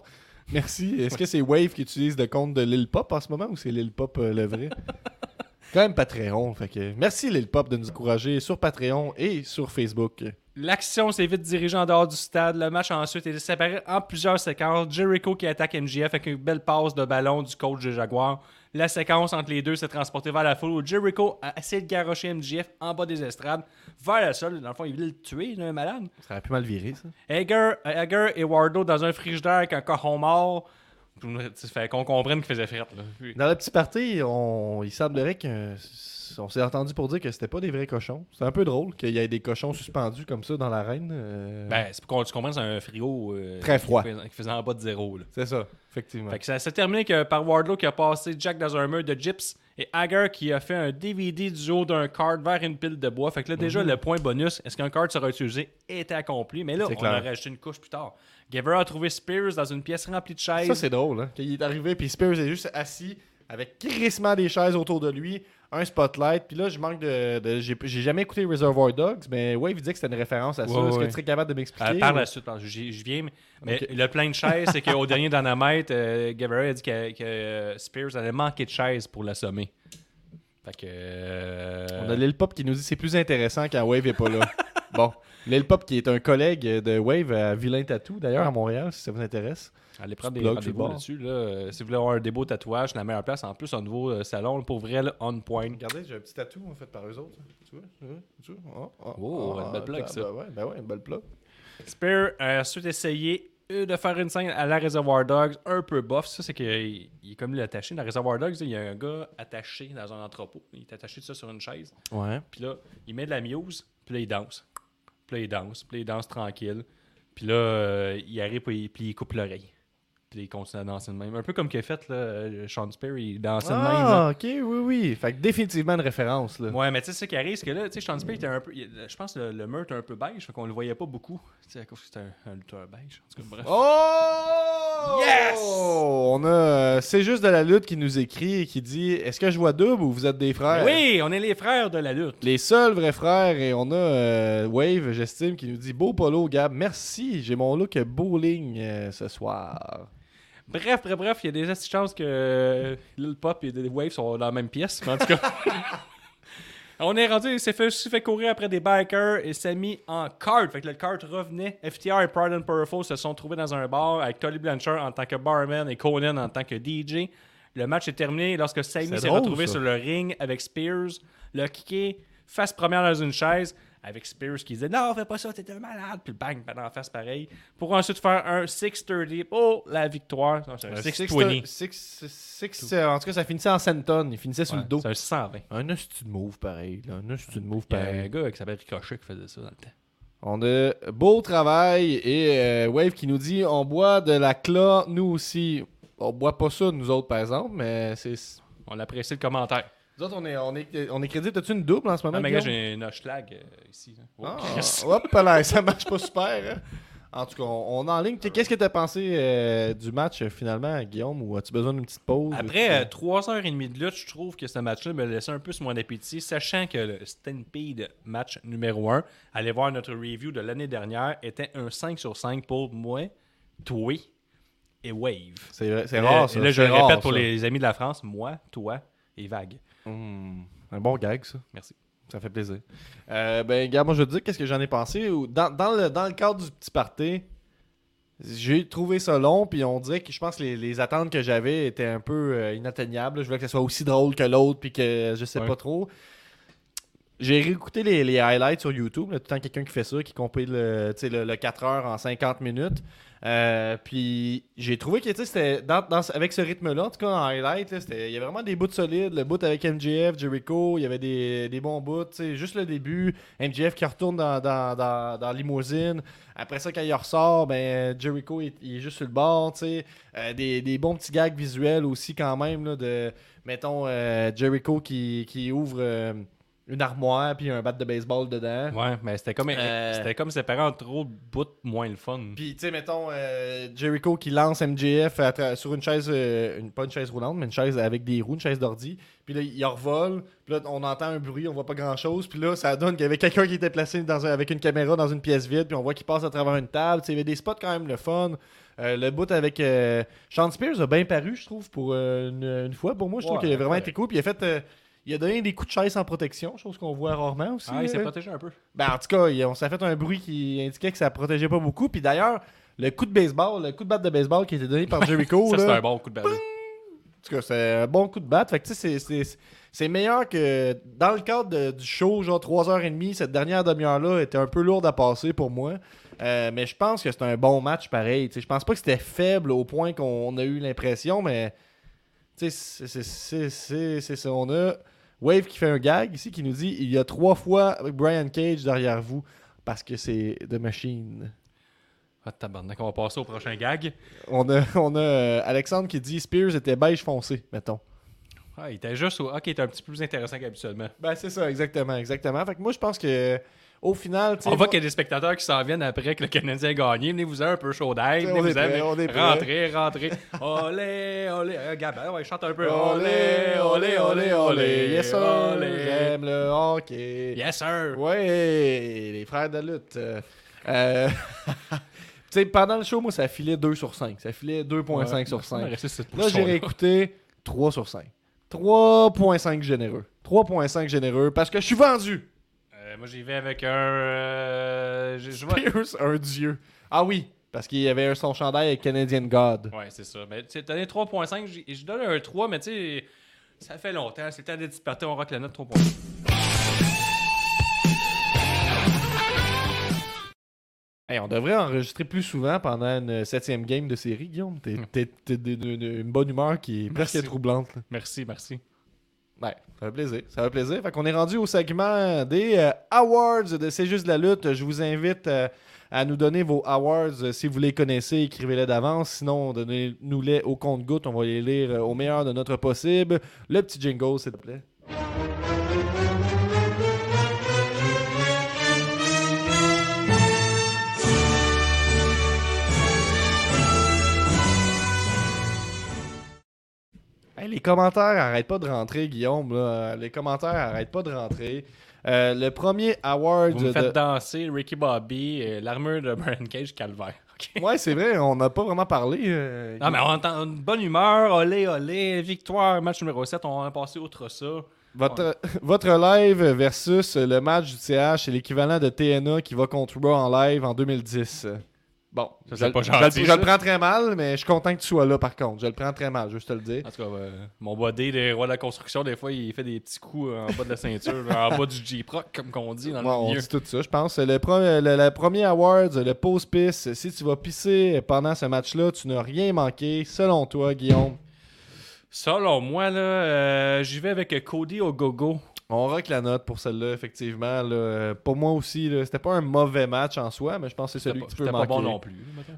Merci. Est-ce que c'est Wave qui utilise le compte de Lil Pop en ce moment ou c'est Lil Pop euh, le vrai? (laughs) Quand même Patreon. Fait que merci Lil Pop de nous encourager sur Patreon et sur Facebook. L'action s'est vite dirigée en dehors du stade. Le match ensuite est séparé en plusieurs séquences. Jericho qui attaque MJF avec une belle passe de ballon du coach des Jaguars. La séquence entre les deux s'est transportée vers la foule où Jericho a essayé de garrocher MJF en bas des estrades vers le sol. Dans le fond, il voulait le tuer, là, un malade. Ça aurait pu mal virer, ça. Hager, Hager et Wardo dans un frigidaire avec un cochon mort. Fait qu'on comprenne qu'il faisait frette. Dans la petite partie, on... il semblerait qu'on s'est entendu pour dire que c'était pas des vrais cochons. C'est un peu drôle qu'il y ait des cochons suspendus comme ça dans l'arène. euh, Ben, c'est pour qu'on tu comprennes, c'est un frigo euh, Très froid. Qui, faisait, qui faisait en bas de zéro. C'est ça, effectivement. Fait que ça s'est terminé que par Wardlow qui a passé Jack dans un mur de gyps et Hager qui a fait un DVD du haut d'un card vers une pile de bois. Fait que là, déjà, le point bonus, est-ce qu'un card sera utilisé, était accompli. Mais là, on clair. a rajouté une couche plus tard. Guevara a trouvé Spears dans une pièce remplie de chaises. Ça, c'est drôle. Hein? Qu'il est arrivé, puis Spears est juste assis avec crissement des chaises autour de lui, un spotlight. Puis là, je manque de. de- j'ai, jamais écouté Reservoir Dogs, mais Wave il dit que c'était une référence à ça. Ouais, Est-ce que tu serais capable de Euh, m'expliquer par ou- la suite, j'y j'y viens, mais, (laughs) le plein de chaises, c'est qu'au dernier Dynamite, euh, Guevara a dit que, que, euh, Spears allait manquer de chaises pour l'assommer. Fait que. euh, On a Lil Pop qui nous dit que c'est plus intéressant quand Wave est pas là. (laughs) bon. Lil Pop, qui est un collègue de Wave à Vilain Tattoo, d'ailleurs, à Montréal, si ça vous intéresse. Allez prendre des rendez-vous le là-dessus. Là. Euh, si vous voulez avoir un des beaux tatouages, la meilleure place. En plus, un nouveau euh, salon, pour vrai, là, on point. Regardez, j'ai un petit tatou en fait par eux autres. Tu vois, tu vois, tu vois. Oh, oh, Oh, oh, une belle plug, ah, ça. Ben ouais, ben ouais, une belle plug. Spear a ensuite essayé euh, de faire une scène à la Reservoir Dogs un peu bof. Ça, c'est qu'il il est comme lui attaché. Dans Reservoir Dogs, il y a un gars attaché dans un entrepôt. Il est attaché de ça sur une chaise. Ouais. Puis là, il met de la muse, puis là, il danse. Puis là, il danse, puis là, il danse tranquille. Puis là, euh, il arrive, puis il, puis il coupe l'oreille. Puis il continue à danser de même. Un peu comme qu'il a fait, là, euh, Sean Spear, il dansait de même. Ah, ok, oui, oui. Fait que définitivement une référence. Là. Ouais, mais tu sais, ce qui arrive, c'est que là, tu sais, Sean Spear était un peu. je pense que le, le meurtre était un peu beige, fait qu'on le voyait pas beaucoup. Tu sais, à cause que c'était un, un lutteur beige. En tout cas, bref. Oh! Yes! On a. c'est juste de la lutte qui nous écrit et qui dit Est-ce que je vois double ou vous êtes des frères? Oui, on est les frères de la lutte. Les seuls vrais frères, et on a euh, Wave, j'estime, qui nous dit Beau polo, Gab, merci, j'ai mon look bowling euh, ce soir. Bref, bref, bref, il y a des chances que euh, Lil Pop et Wave sont dans la même pièce. en tout cas. (laughs) On est rendu, il s'est fait, fait courir après des bikers et s'est mis en cart. Fait que le cart revenait. FTR et Pride and Powerful se sont trouvés dans un bar avec Tolly Blanchard en tant que barman et Conan en tant que DJ. Le match est terminé lorsque Sammy s'est retrouvé ça. sur le ring avec Spears, le kické face première dans une chaise, avec Spears qui disait Non, fais pas ça, t'es un malade. Puis bang, dans la face pareil. Pour ensuite faire un 630 pour la victoire. Non, c'est un Un 620. six- six- six- euh, en tout cas, ça finissait en centon, il finissait sur Ouais, le dos. C'est un 620. Un hostie de move pareil, là. Un hostie de move Il y a un pareil. gars qui s'appelle Ricochet qui faisait ça dans le temps. On a beau travail et euh, Wave qui nous dit on boit de la cla, nous aussi. On boit pas ça, nous autres, par exemple, mais c'est. On apprécie le commentaire. Nous autres, on est, on est, on est crédit. T'as-tu une double en ce moment? Ah, mais gars, j'ai une hochelag ici. là. Oh, Ah, (laughs) Christ. hop là, ça marche pas super. hein. En tout cas, on, on est en ligne. Qu'est-ce que t'as pensé euh, du match euh, finalement, Guillaume, ou as-tu besoin d'une petite pause? Après euh, 3h30 de lutte, je trouve que ce match-là me laissait un peu sur mon appétit, sachant que le Stampede match numéro 1, allez voir notre review de l'année dernière, était un 5 sur 5 pour moi, toi et Wave. c'est vrai- c'est Et rare, là- ça. et là, je c'est le rare, répète pour ça. les amis de la France, moi, toi et Vague. Hmm, un bon gag, ça. Merci. Ça fait plaisir. Euh, ben, gars, moi, je veux te dire qu'est-ce que j'en ai pensé. Dans, dans le, dans le cadre du petit party, j'ai trouvé ça long, puis on dirait que je pense que les, les attentes que j'avais étaient un peu euh, inatteignables. Je voulais que ça soit aussi drôle que l'autre, puis que je sais Ouais. pas trop. J'ai réécouté les, les highlights sur YouTube. Là, tout le temps quelqu'un qui fait ça, qui compile le, sais, le, le 4 heures en 50 minutes. Euh, puis j'ai trouvé que c'était avec ce rythme-là, en tout cas en highlight, il y avait vraiment des bouts solides. Le bout avec MJF, Jericho, il y avait des, des bons bouts. Juste le début, MJF qui retourne dans, dans, dans, limousine. Après ça, quand il ressort, ben, Jericho il, est juste sur le bord. Euh, des, des bons petits gags visuels aussi quand même. Là, de, mettons, euh, Jericho qui, qui ouvre une armoire puis un bat de baseball dedans. Ouais, mais c'était comme, Euh. c'était comme séparé en trop de bouts moins le fun. Puis, tu sais, mettons, euh, Jericho qui lance MJF à sur une chaise, euh, une, pas une chaise roulante, mais une chaise avec des roues, une chaise d'ordi. Puis là, il revole. Puis là, on entend un bruit, on voit pas grand chose. Puis là, ça donne qu'il y avait quelqu'un qui était placé dans un- avec une caméra dans une pièce vide. Puis on voit qu'il passe à travers une table. Tu sais, il y avait des spots quand même le fun. Euh, le bout avec euh, Sean Spears a bien paru, je trouve, pour euh, une, une fois. Pour moi, je trouve Ouais, qu'il a vraiment ouais. été cool. Puis il a fait. Il a donné des coups de chaise sans protection, chose qu'on voit rarement aussi. Ah, il s'est protégé un peu. Ben, en tout cas, on s'est fait un bruit qui indiquait que ça protégeait pas beaucoup. Puis d'ailleurs, le coup de baseball, le coup de batte de baseball qui a été donné par (laughs) Jericho, Ça, c'était un bon coup de balle. en tout cas, c'est un bon coup de batte. Fait que tu sais, c'est- c'est- c'est meilleur que dans le cadre de- du show, genre 3h30, cette dernière demi-heure-là était un peu lourde à passer pour moi. Euh, mais je pense que c'est un bon match pareil. Je pense pas que c'était faible au point qu'on a eu l'impression, mais c'est- c'est- c'est c'est- c'est ça. On a Wave qui fait un gag ici qui nous dit il y a trois fois Brian Cage derrière vous parce que c'est The Machine. Ah, tabarnak, on va passer au prochain gag. On a, (laughs) on a euh, Alexandre qui dit Spears était beige foncé, mettons. Ah, il était juste au. Ok, il était un petit peu plus intéressant qu'habituellement. Ben, c'est ça, exactement, exactement. Fait que moi, je pense que au final, On voit qu'il y a des spectateurs qui s'en viennent après que le Canadien a gagné. Venez vous un peu chaud d'ail. On Venez est vous prêt, on est prêt. Rentrez, rentrez. (laughs) Olé, olé. Euh, Gab, hein, ouais, chante un peu. Olé, olé, olé, olé. Yes, sir. olé. J'aime le hockey. Yes, sir. Ouais, les frères de lutte. Euh, euh, (laughs) tu sais, pendant le show, moi, ça filait 2 sur 5. Ça filait 2.5 Ouais, sur on va 5. rester sur cette Là, j'ai réécouté 3 sur 5. 3.5 généreux. 3.5 généreux parce que je suis vendu. Euh, moi, j'y vais avec un. euh, Pierce, un dieu. Ah oui, parce qu'il y avait son chandail avec Canadian God. Ouais, c'est ça. Mais tu sais, donné 3.5, j'ai- je donne un 3, mais tu sais, ça fait longtemps. C'est le temps d'être disparté, on rock la note 3.5. Hey, on devrait enregistrer plus souvent pendant une septième game de série, Guillaume. T'es t'es- t'es d'une d'une bonne humeur qui est presque Merci. troublante. là. Merci, merci. Ouais, ça fait plaisir. Ça fait plaisir. Fait qu'on est rendu au segment des euh, awards de C'est juste la lutte. Je vous invite euh, à nous donner vos awards. Euh, Si vous les connaissez, écrivez-les d'avance. Sinon, donnez-nous-les au compte-goutte. On va les lire au meilleur de notre possible. Le petit jingle, s'il te plaît. Commentaires arrêtent pas de rentrer, Guillaume. là. Les commentaires arrêtent pas de rentrer. Euh, le premier award. Vous me de- faites danser Ricky Bobby, euh, l'armure de Brian Cage, calvaire. (laughs) Ouais, c'est vrai, on n'a pas vraiment parlé. euh, Non, mais on entend une bonne humeur, olé, olé, victoire, match numéro 7, on va passer outre ça. Votre, (laughs) votre live versus le match du CH, c'est l'équivalent de TNA qui va contre Raw en live en 2010. Bon, Ça, je, pas je- gentil, je le prends très mal, mais je suis content que tu sois là par contre. Je le prends très mal, juste te le dire. En tout cas, euh, mon body des rois de la construction, des fois, il fait des petits coups euh, en bas de la ceinture, en bas du J-Proc, comme qu'on dit dans le on dit tout ça, je pense. Le, pro- le, le premier award, le pause piss, si tu vas pisser pendant ce match-là, tu n'as rien manqué, selon toi, Guillaume. Selon moi, là, euh, j'y vais avec Cody au gogo. On rock la note pour celle-là, effectivement. là. Pour moi aussi, c'était pas un mauvais match en soi, mais je pense que c'est C'était celui pas, que tu peux c'était pas manquer. bon non plus.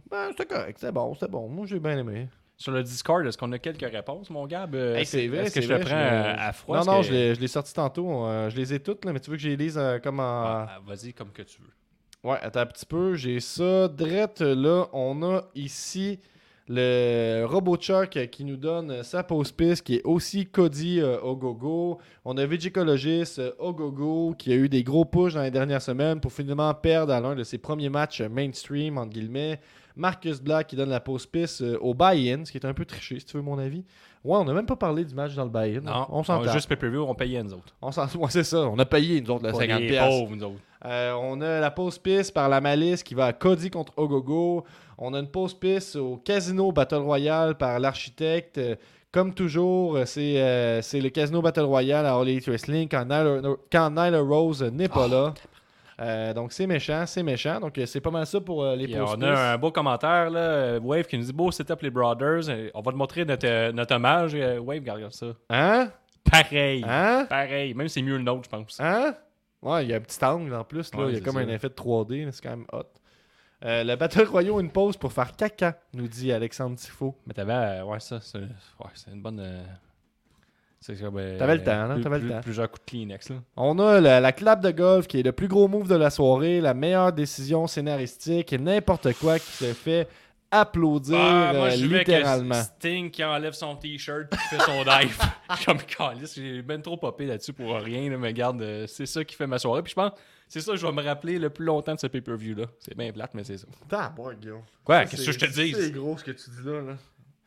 Ben, c'était correct, c'était bon, c'était bon. Moi, j'ai bien aimé. Sur le Discord, est-ce qu'on a quelques réponses, mon Gab? Euh, Hey, c'est vrai, est-ce que je le prends à, froid? Non, non, que- je l'ai- sorti tantôt. euh, je les ai toutes, là, mais tu veux que je les lise euh, comme en. Ah, ah, Vas-y, comme que tu veux. Ouais, attends un petit peu. J'ai ça. Drette, là, on a ici le Robot Chuck euh, qui nous donne sa pause piste, qui est aussi Cody euh, Ogogo. On a Vigicologist euh, Ogogo qui a eu des gros pushs dans les dernières semaines pour finalement perdre à l'un de ses premiers matchs mainstream, entre guillemets. Marcus Black qui donne la pause piste euh, au buy-in, ce qui est un peu triché, si tu veux mon avis. Ouais, on n'a même pas parlé du match dans le buy-in. Non, on s'en juste pay-per-view, on payait nous autres. On s'en ouais, c'est ça. On a payé, nous autres, Pas 50$. les piastres. pauvres, nous autres. Euh, on a la pause piste par la malice qui va à Cody contre Ogogo. On a une pause piste au Casino Battle Royale par l'architecte. Euh, Comme toujours, euh, c'est euh, c'est le Casino Battle Royale à All Elite Wrestling quand Nyla, quand Nyla Rose n'est pas là. Euh, donc c'est méchant, c'est méchant. Donc euh, c'est pas mal ça pour euh, les pauses on a un beau commentaire, là, Wave qui nous dit beau setup les Brothers. On va te montrer notre, notre hommage. Wave, regarde ça. Hein? Pareil. Hein? Pareil. Même c'est mieux le nôtre, je pense. Hein? Ouais, il y a un petit angle en plus. Là. Ouais, il y a comme ça. un effet de 3D. là, C'est quand même hot. Euh, le Battle Royale, une pause pour faire caca, nous dit Alexandre Tifo. Mais t'avais. euh, ouais, ça, c'est ouais, une bonne. euh, c'est euh, T'avais le temps, hein, t'avais le temps. Plusieurs coups de Kleenex, là. On a la, la clap de golf qui est le plus gros move de la soirée, la meilleure décision scénaristique et n'importe quoi qui se fait applaudir Ah, moi, euh, je littéralement. Sting qui enlève son t-shirt qui fait son dive. (laughs) Comme calice, j'ai ben trop popé là-dessus pour rien. Là, mais regarde, euh, c'est ça qui fait ma soirée. Puis je pense, c'est ça que je vais me rappeler le plus longtemps de ce pay-per-view-là. C'est bien plate, mais c'est ça. Tabarouette, Guillaume. Quoi, qu'est-ce c'est- que je te dis? C'est gros ce que tu dis là. là.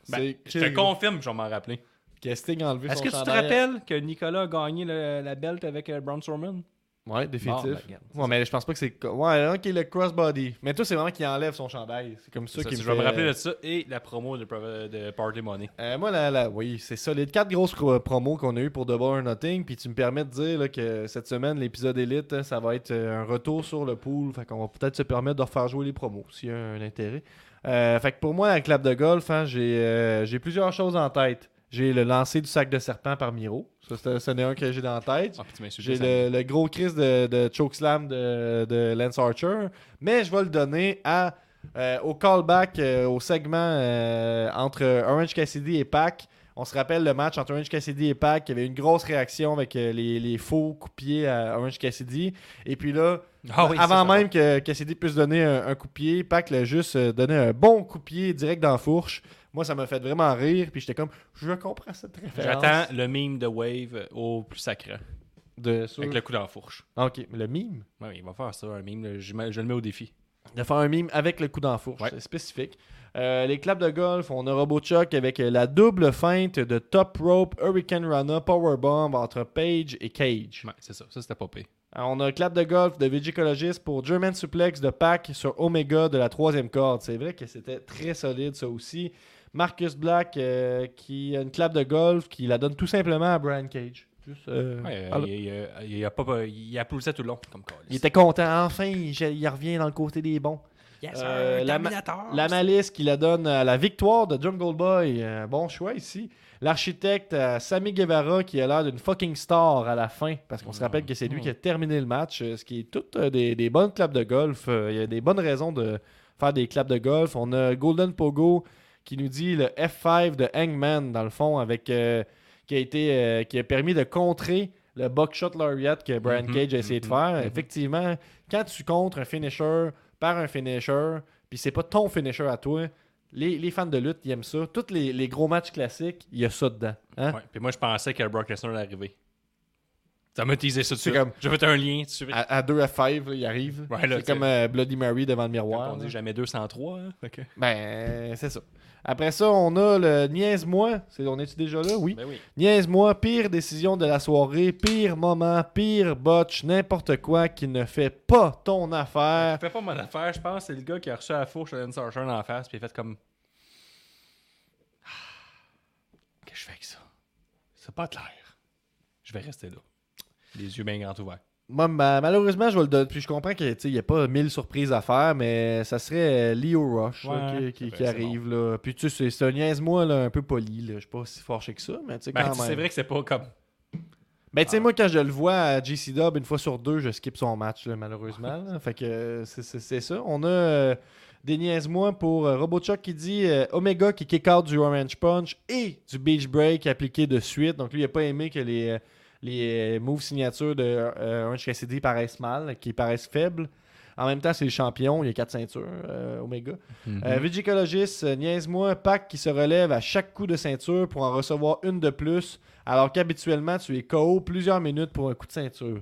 Ben, je te confirme que je vais m'en rappeler. Que Sting a enlevé Est-ce son que tu te rappelles que Nicolas a gagné le- la belt avec euh, Braun Strowman? Ouais, définitif. Bon, ben, regarde, ouais, mais je pense pas que c'est. Ouais, ok, le crossbody. Mais toi, c'est vraiment qu'il enlève son chandail. C'est comme ça, ça, qui me je vais me fait- rappeler de ça et la promo de, Pro- de Party Money. Euh, moi, là, là, oui, c'est ça. Les quatre grosses pro- promos qu'on a eu pour Double or Nothing, puis tu me permets de dire là, que cette semaine, l'épisode Elite, hein, ça va être euh, un retour sur le pool. Fait qu'on va peut-être se permettre de refaire jouer les promos s'il y a un intérêt. Euh, fait que pour moi, la clap de golf, hein, j'ai euh, j'ai plusieurs choses en tête. J'ai le lancer du sac de serpent par Miro. Ça, c'est- ce n'est un que j'ai dans la tête. Ah, J'ai le, le gros Chris de, de Chokeslam de, de Lance Archer, mais je vais le donner à, euh, au callback, euh, au segment euh, entre Orange Cassidy et Pac. On se rappelle le match entre Orange Cassidy et Pac. Il y avait une grosse réaction avec les, les faux coups-pieds à Orange Cassidy. Et puis là, Ah oui, avant même que Cassidy puisse donner un, un coup de pied, Pac l'a juste donné un bon coup de pied direct dans la fourche. Moi, ça m'a fait vraiment rire. Puis j'étais comme, je comprends cette référence. J'attends le meme de Wave au plus sacré. De, sur- Avec le coup dans la fourche. Ah, Ok, le mime. Ouais, il va faire ça, un meme. là. Je, le mets au défi. De faire un mime avec le coup d'enfourche. Ouais. C'est spécifique. Euh, les claps de golf, on a RoboChuck avec la double feinte de Top Rope, Hurricane Rana, Powerbomb entre Page et Cage. Ouais, c'est ça. Ça, c'était pas pire. Euh, On a un clap de golf de Vigicologist pour German Suplex de Pac sur Omega de la troisième corde. C'est vrai que c'était très solide, ça aussi. Marcus Black euh, qui a une clap de golf qui la donne tout simplement à Brian Cage. Juste, euh, Ouais, ah, il, il- il a pas, il applaudissait tout le long, comme calice. il était content. Enfin, il, il revient dans le côté des bons. Yes, Euh, la ma- Terminator. La malice qui la donne à la victoire de Jungle Boy. Euh, bon choix ici. L'architecte euh, Sammy Guevara qui a l'air d'une fucking star à la fin. Parce qu'on se rappelle que c'est lui qui a terminé le match. euh, Ce qui est toutes euh, des, des bonnes claps de golf. Euh, Il y a des bonnes raisons de faire des claps de golf. On a Golden Pogo qui nous dit le F5 de Hangman dans le fond avec euh, qui a été euh, qui a permis de contrer le buckshot lariat que Brian Mhm, Cage a essayé de mhm, faire. mhm. Effectivement, quand tu contres un finisher par un finisher, puis c'est pas ton finisher à toi, les, les fans de lutte, ils aiment ça. Tous les, les gros matchs classiques, il y a ça dedans. Hein? Ouais, puis moi, je pensais que Brock Lesnar allait arriver. Ça m'a teasé ça dessus. comme- J'ai fait un lien. À, à 2 à 5, là, il arrive. Ouais, c'est comme euh, Bloody Mary devant le Quand miroir. on dit jamais 203. Hein? Que- Ben, c'est ça. Après ça, on a le niaise-moi. C'est- On est-tu déjà là? Oui. Ben oui. Niaise-moi, pire décision de la soirée, pire moment, pire botch, n'importe quoi qui ne fait pas ton affaire. Fais pas mon affaire, je pense. C'est le gars qui a reçu la fourche à Lance Archer en face, puis il a fait comme. Ah, Qu'est-ce que je fais avec ça? C'est pas clair. Je vais rester là. Les yeux bien grands ouverts. Moi, ma- malheureusement, je vais le donner. Puis je comprends qu'il n'y a pas mille surprises à faire, mais ça serait euh, Leo Rush là, qui, qui- c'est qui vrai, arrive. Là. Puis tu sais, c'est- un niaise-moi un peu poli. Je suis pas si fâché que ça, mais tu sais, Ben, c'est vrai que c'est pas comme. Ben, tu sais, moi, quand je le vois à JC Dub une fois sur deux, je skip son match, là, malheureusement. là. Fait que c'est- ça. On a euh, des niaise-moi pour euh, RoboChuck qui dit euh, Omega qui kick out du Orange Punch et du Beach Break appliqué de suite. Donc, lui, il a pas aimé que les, les euh, moves signatures de euh, Orange Cassidy paraissent mal, qui paraissent faibles. En même temps, c'est le champion, il y a quatre ceintures, euh, Omega. Euh, Vigicologist, euh, niaise-moi, Pac qui se relève à chaque coup de ceinture pour en recevoir une de plus, alors qu'habituellement, tu es KO plusieurs minutes pour un coup de ceinture.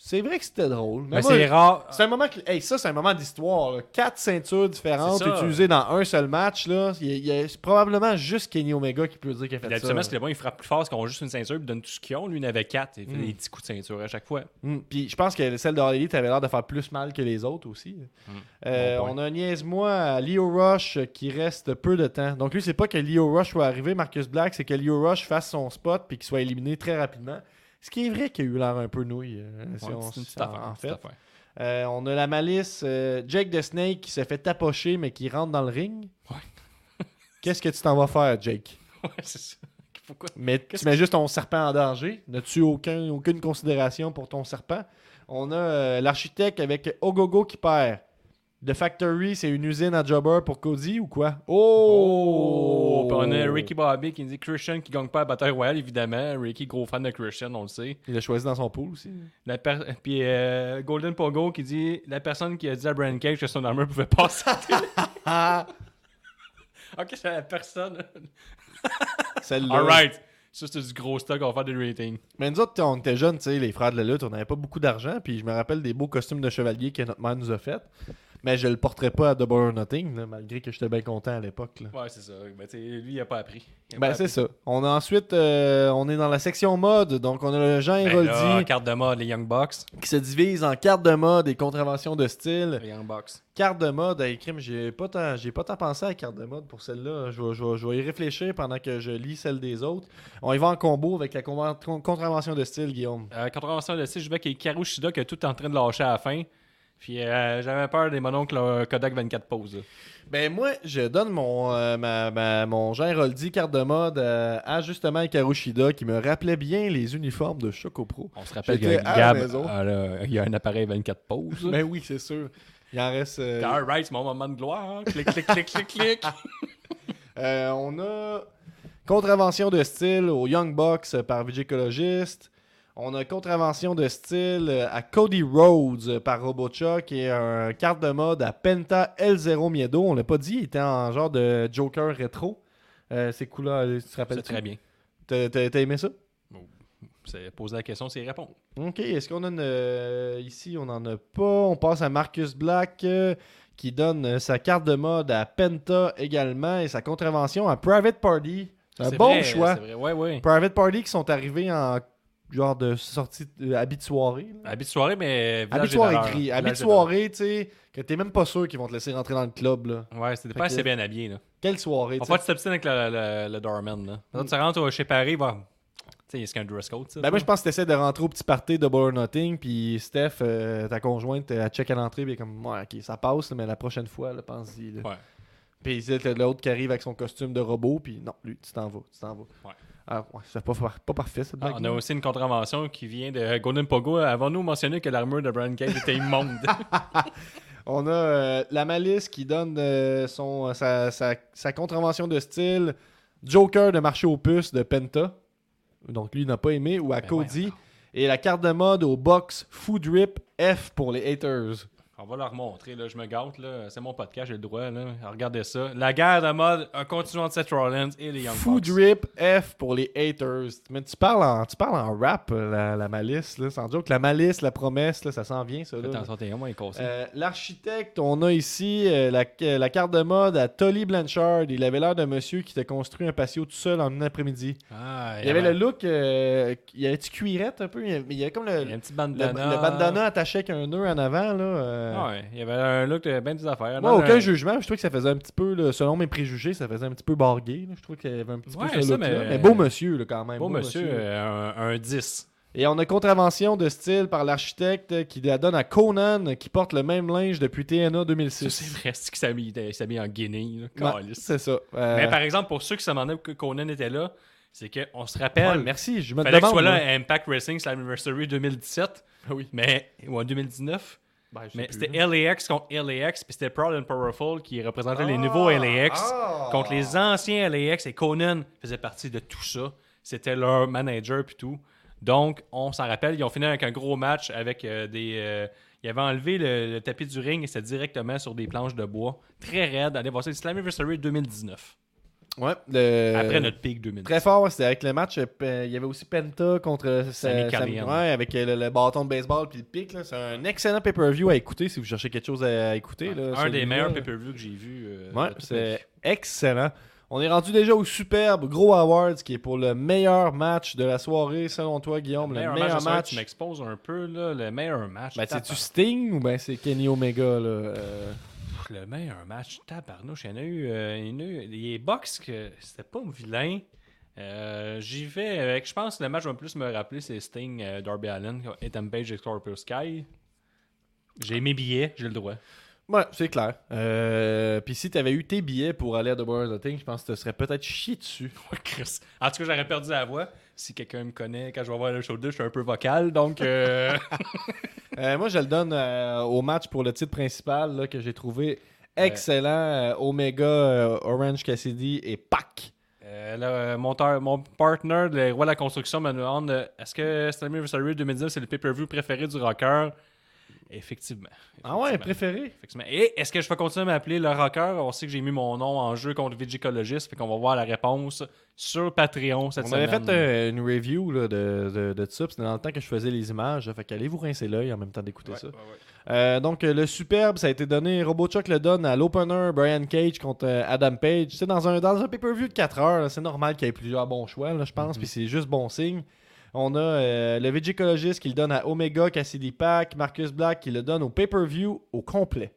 C'est vrai que c'était drôle. Mais Mais c'est rare. c'est un moment que- hey, ça, c'est un moment d'histoire. là. Quatre ceintures différentes utilisées dans un seul match. Là. Il y a, il y a- c'est probablement juste Kenny Omega qui peut dire qu'il a fait ça. Habituellement, c'est le bon, il frappe plus fort parce qu'on a juste une ceinture, puis donne tout ce qu'ils ont. Lui, il en avait quatre. Il fait Mm. des petits coups de ceinture à chaque fois. Mm. Puis je pense que celle de Elite avait l'air de faire plus mal que les autres aussi. Euh, Bon point. on a un niaise-moi à Leo Rush euh, qui reste peu de temps. Donc lui, c'est pas que Leo Rush soit arrivé, Marcus Black, c'est que Leo Rush fasse son spot puis qu'il soit éliminé très rapidement. Ce qui est vrai qu'il a eu l'air un peu nouille. euh, si Ouais, on- en- affaire, fait. Euh, on a la malice euh, Jake the Snake qui se fait tapocher mais qui rentre dans le ring. Ouais. (laughs) Qu'est-ce que tu t'en vas faire, Jake? (laughs) Ouais, c'est ça. (laughs) Pourquoi? Mais tu mets juste ton serpent en danger. N'as-tu aucun, aucune considération pour ton serpent? On a euh, l'architecte avec Ogogo qui perd. The Factory, c'est une usine à jobber pour Cody ou quoi? Oh! Oh! On a Ricky Bobby qui dit Christian qui gagne pas la bataille royale, évidemment. Ricky, gros fan de Christian, on le sait. Il l'a choisi dans son pool aussi. La per- Puis euh, Golden Pogo qui dit La personne qui a dit à Brian Cage que son armure pouvait passer. Ah! (laughs) ok, c'est la personne. (laughs) Celle-là. Alright. Ça, c'est du gros stock, on va faire des ratings. Mais nous autres, on était jeunes, tu sais, les frères de la lutte, on n'avait pas beaucoup d'argent. Puis je me rappelle des beaux costumes de chevalier que notre mère nous a fait. Mais je le porterais pas à Double or Nothing, là, malgré que j'étais bien content à l'époque. Ouais, c'est ça. Ben, lui, il a pas appris. Il a Ben c'est ça. On a ensuite, euh, on est dans la section mode, donc on a le Jean Ben Héroldi là, carte de mode, les Young Bucks. qui se divise en cartes de mode et contraventions de style. Les Young Bucks. Carte de mode, hey, crime, j'ai pas tant, j'ai pas tant pensé à la carte de mode pour celle-là. Je vais, je vais- je vais y réfléchir pendant que je lis celle des autres. On y va en combo avec la con- contravention de style, Guillaume. Euh, contravention de style, je vois qu'il y a Karu Shida qui est tout en train de lâcher à la fin. Puis euh, j'avais peur des mononcles Kodak 24 poses. Ben moi, je donne mon, euh, ma, ma- mon Jean carte de mode euh, à justement Karushida qui me rappelait bien les uniformes de Choco Pro. On se rappelle que la Gab, maison. a le- il y a un appareil 24 poses. Ben oui, c'est sûr. Il en reste... euh, Alright, c'est mon moment de gloire. hein. Clic, clic, clic, clic, clic. (laughs) On a contravention de style au Young euh, par Vigicologist. On a contravention de style euh, à Cody Rhodes euh, par Robochuck et un carte de mode à Penta L0 Miedo. On l'a pas dit, il était en genre de Joker rétro. Euh, ces coups-là, euh, tu te rappelles C'est très bien. T'as aimé ça? C'est poser la question, c'est répondre. Ok, est-ce qu'on a une. euh, ici, on n'en a pas. On passe à Marcus Black euh, qui donne sa carte de mode à Penta également et sa contravention à Private Party. C'est un bon vrai, choix. C'est vrai, ouais, ouais. Private Party qui sont arrivés en genre de sortie, de, habit de soirée. là. Habit de soirée, mais. Habit village de des soirée valeurs. gris. Habit de Village des soirée, tu sais, que t'es même pas sûr qu'ils vont te laisser rentrer dans le club, là. valeurs. Ouais, c'était Fait pas que- assez bien habillé, là. Quelle soirée, On tu va sais? pas t'obstiner avec le, le, le doorman, là. Quand tu rentres chez Paris, va. Tu sais, est-ce qu'il y a un dress code, ça? Ben moi, je pense que t'essaies de rentrer au petit party de or Nothing, puis Steph, euh, ta conjointe, elle check à l'entrée, puis elle est comme, ouais, ok, ça passe, là, mais la prochaine fois, là, pense-y. là. Ouais. Puis c'est l'autre qui arrive avec son costume de robot, puis non, lui, tu t'en vas, tu t'en vas. Ouais. Ah, ouais, c'est pas, par- pas parfait, cette Ah, blague. on a aussi une contravention qui vient de Golden Pogo. Avons-nous mentionné que l'armure de Brian Cage était immonde? (laughs) On a euh, la malice qui donne euh, son, sa, sa- sa contravention de style Joker de marché aux puces de Penta. Donc lui, n'a pas aimé. Ou à Ben Cody. Et la carte de mode au box Food Rip F pour les haters. On va leur montrer, là. Je me gâte, là. C'est mon podcast, j'ai le droit, là. Regardez ça. La guerre de mode, un continuant de Seth Rollins et les Young Food F pour les haters. Mais tu parles en, tu parles en rap, euh, la, la malice. Là, sans joke. La malice, la promesse, là, ça s'en vient, ça. Là. Euh, L'architecte, on a ici euh, la, la carte de mode à Tolly Blanchard. Il avait l'air d'un monsieur qui t'a construit un patio tout seul en une après-midi. Ah, Il y avait le look, euh, il y avait-tu cuirette un peu, il y avait, il y avait comme le, Il y a un petit le, bandana. le bandana attaché avec un nœud en avant. Là. Ah ouais, il y avait un look de bien des affaires. Moi, aucun un- jugement, je trouvais que ça faisait un petit peu, là, selon mes préjugés, ça faisait un petit peu bargué. là. Je trouvais qu'il y avait un petit Ouais, peu ce mais- Mais... beau monsieur, là, quand même. Beau monsieur, euh, un, un 10. Et on a contravention de style par l'architecte euh, qui la donne à Conan, qui porte le même linge depuis TNA Ça, 2006. c'est vrai, c'est qu'il s'habille il s'habille en Guinée. C'est ça. Euh, Mais par exemple, pour ceux qui se demandaient que Conan était là, c'est qu'on se rappelle. ouais, merci, je me fallait demande. qu'il soit là à Impact Wrestling Slammiversary 2017. oui. Mais, ou en 2019. Ben, Mais c'était. LAX contre LAX, puis c'était Proud and Powerful qui représentait les Ah, nouveaux LAX ah. contre les anciens LAX. Et Conan faisait partie de tout ça. C'était leur manager puis tout. Donc, on s'en rappelle, ils ont fini avec un gros match avec euh, des. euh, ils avaient enlevé le, le tapis du ring et c'était directement sur des planches de bois. Très raide. Allez voir ça. Slammiversary 2019. Ouais, le- Après notre pic 2019. Très fort, c'était avec le match. euh, Il y avait aussi Penta contre Sami Sa- Callihan. Sami- ouais, avec euh, le, le bâton de baseball puis le pic. C'est un excellent pay-per-view à écouter si vous cherchez quelque chose à, à écouter. là, un des meilleurs pay-per-view que j'ai vu. euh, Ouais, c'est excellent. On est rendu déjà au superbe Gros Awards qui est pour le meilleur match de la soirée selon toi, Guillaume. Le meilleur, soirée, match. Tu m'exposes un peu, là. Le meilleur match. Ben, c'est-tu. Sting ou ben c'est Kenny Omega là? Le meilleur match, tabarnouche. Il y en a eu. euh, il y en a eu les box que c'était pas vilain. Euh, J'y vais avec. Je pense que le match va plus me rappeler, c'est Sting, euh, Darby Allen, Ethan Page et Scorpio Sky. J'ai mes billets, j'ai le droit. Ouais, c'est clair. Euh, Puis si t'avais eu tes billets pour aller à The Boys Nothing, je pense que tu serais peut-être chié dessus. (laughs) Chris. En tout cas, j'aurais perdu la voix. Si quelqu'un me connaît, quand je vais voir le show 2, je suis un peu vocal. Donc, euh, (laughs) Euh, moi, je le donne euh, au match pour le titre principal là, que j'ai trouvé excellent. Omega, Orange Cassidy et Pac. là, mon, mon partner, le roi de la construction, me demande est-ce que Slammiversary 2019 c'est le pay-per-view préféré du rocker? Effectivement. Ah ouais, préféré? Effectivement. Et est-ce que je vais continuer à m'appeler le rocker? On sait que j'ai mis mon nom en jeu contre Vigicologist, fait qu'on va voir la réponse sur Patreon cette On semaine. avait fait euh, une review là, de, de, de ça. C'était dans le temps que je faisais les images. Fait qu'allez vous rincer l'œil en même temps d'écouter Ouais, ça. ouais, ouais. Euh, donc, euh, le superbe, ça a été donné. RoboChuck le donne à l'opener Brian Cage contre Adam Page. C'est dans un, dans un pay-per-view de 4 heures. C'est normal qu'il y ait plusieurs bons choix, là, je pense. Puis c'est juste bon signe. On a euh, le Vigicologist qui le donne à Omega, Cassidy Pack, Marcus Black qui le donne au pay-per-view au complet.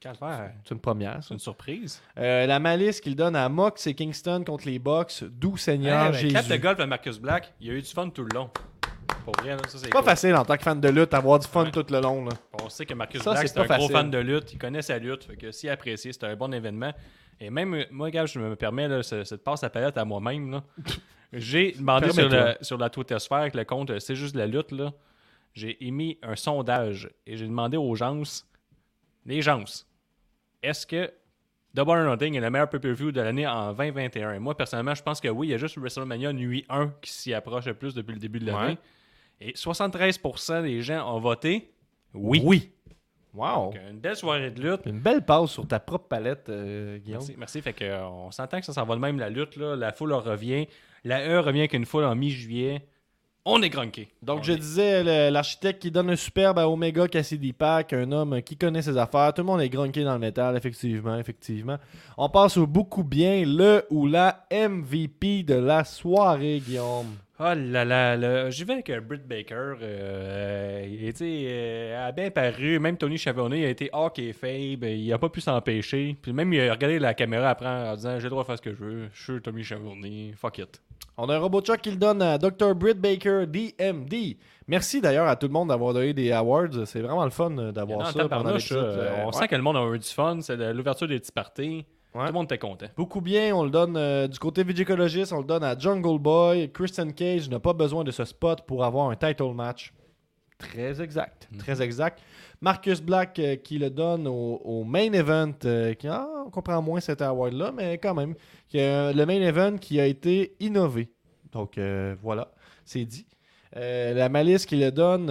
C'est une première, C'est une surprise. Euh, la Malice qui le donne à Mox et Kingston contre les Bucks. D'où Seigneur Hey, ben, Jésus. Cap de golf à Marcus Black, il y a eu du fun tout le long. Pour ça c'est pas cool. facile en tant que fan de lutte d'avoir du fun Ouais. tout le long. Là. On sait que Marcus Ça, Black, c'est un gros fan de lutte. Il connaît sa lutte. Fait que s'il apprécie, c'est un bon événement. Et même, moi, gars, je me permets là, ce- cette passe à palette à moi-même. (laughs) J'ai demandé sur, Permets-toi. le, sur la Twitter-sphère avec le compte euh, C'est juste la lutte. là. J'ai émis un sondage et j'ai demandé aux gens, les gens, est-ce que Double or Nothing est le meilleur pay-per-view de l'année en 2021? Et moi, personnellement, je pense que oui. Il y a juste WrestleMania Nuit 1 qui s'y approche le plus depuis le début de l'année. Ouais. Et 73% des gens ont voté oui. Oui. Wow. Donc, une belle soirée de lutte. Une belle passe sur ta propre palette, euh, Guillaume. Merci, merci. Fait que, euh, on s'entend que ça s'en va de même la lutte. Là. La foule revient. La E revient qu'une foule en mi-juillet. On est grunqué. Donc, On je est- disais, l'architecte qui donne un superbe à Omega Cassidy Pack, un homme qui connaît ses affaires. Tout le monde est grunqué dans le métal, effectivement, effectivement. On passe au beaucoup bien, le ou la MVP de la soirée, Guillaume. Oh là là, là. j'y vais avec euh, Britt Baker. euh, il était euh, a bien paru. Même Tony Chavonnet a été hockey faible. Il a pas pu s'empêcher. Puis même, il a regardé la caméra après en disant J'ai le droit de faire ce que je veux. Je suis Tommy Chavonnet. Fuck it. On a un robot Chuck qui le donne à Dr. Britt Baker, DMD. Merci d'ailleurs à tout le monde d'avoir donné des awards. C'est vraiment le fun euh, d'avoir ça pendant l'épisode. euh, Euh, on ouais. sent que le monde a eu du fun. C'est l'ouverture des petits parties. Ouais. Tout le monde était content. Beaucoup bien, on le donne euh, du côté Vigicologist, on le donne à Jungle Boy. Christian Cage n'a pas besoin de ce spot pour avoir un title match. Très exact, très exact. Marcus Black euh, qui le donne au, au main event, euh, qui, ah, on comprend moins cet award-là, mais quand même, qui, le main event qui a été innové. Donc voilà, c'est dit. La malice qui le donne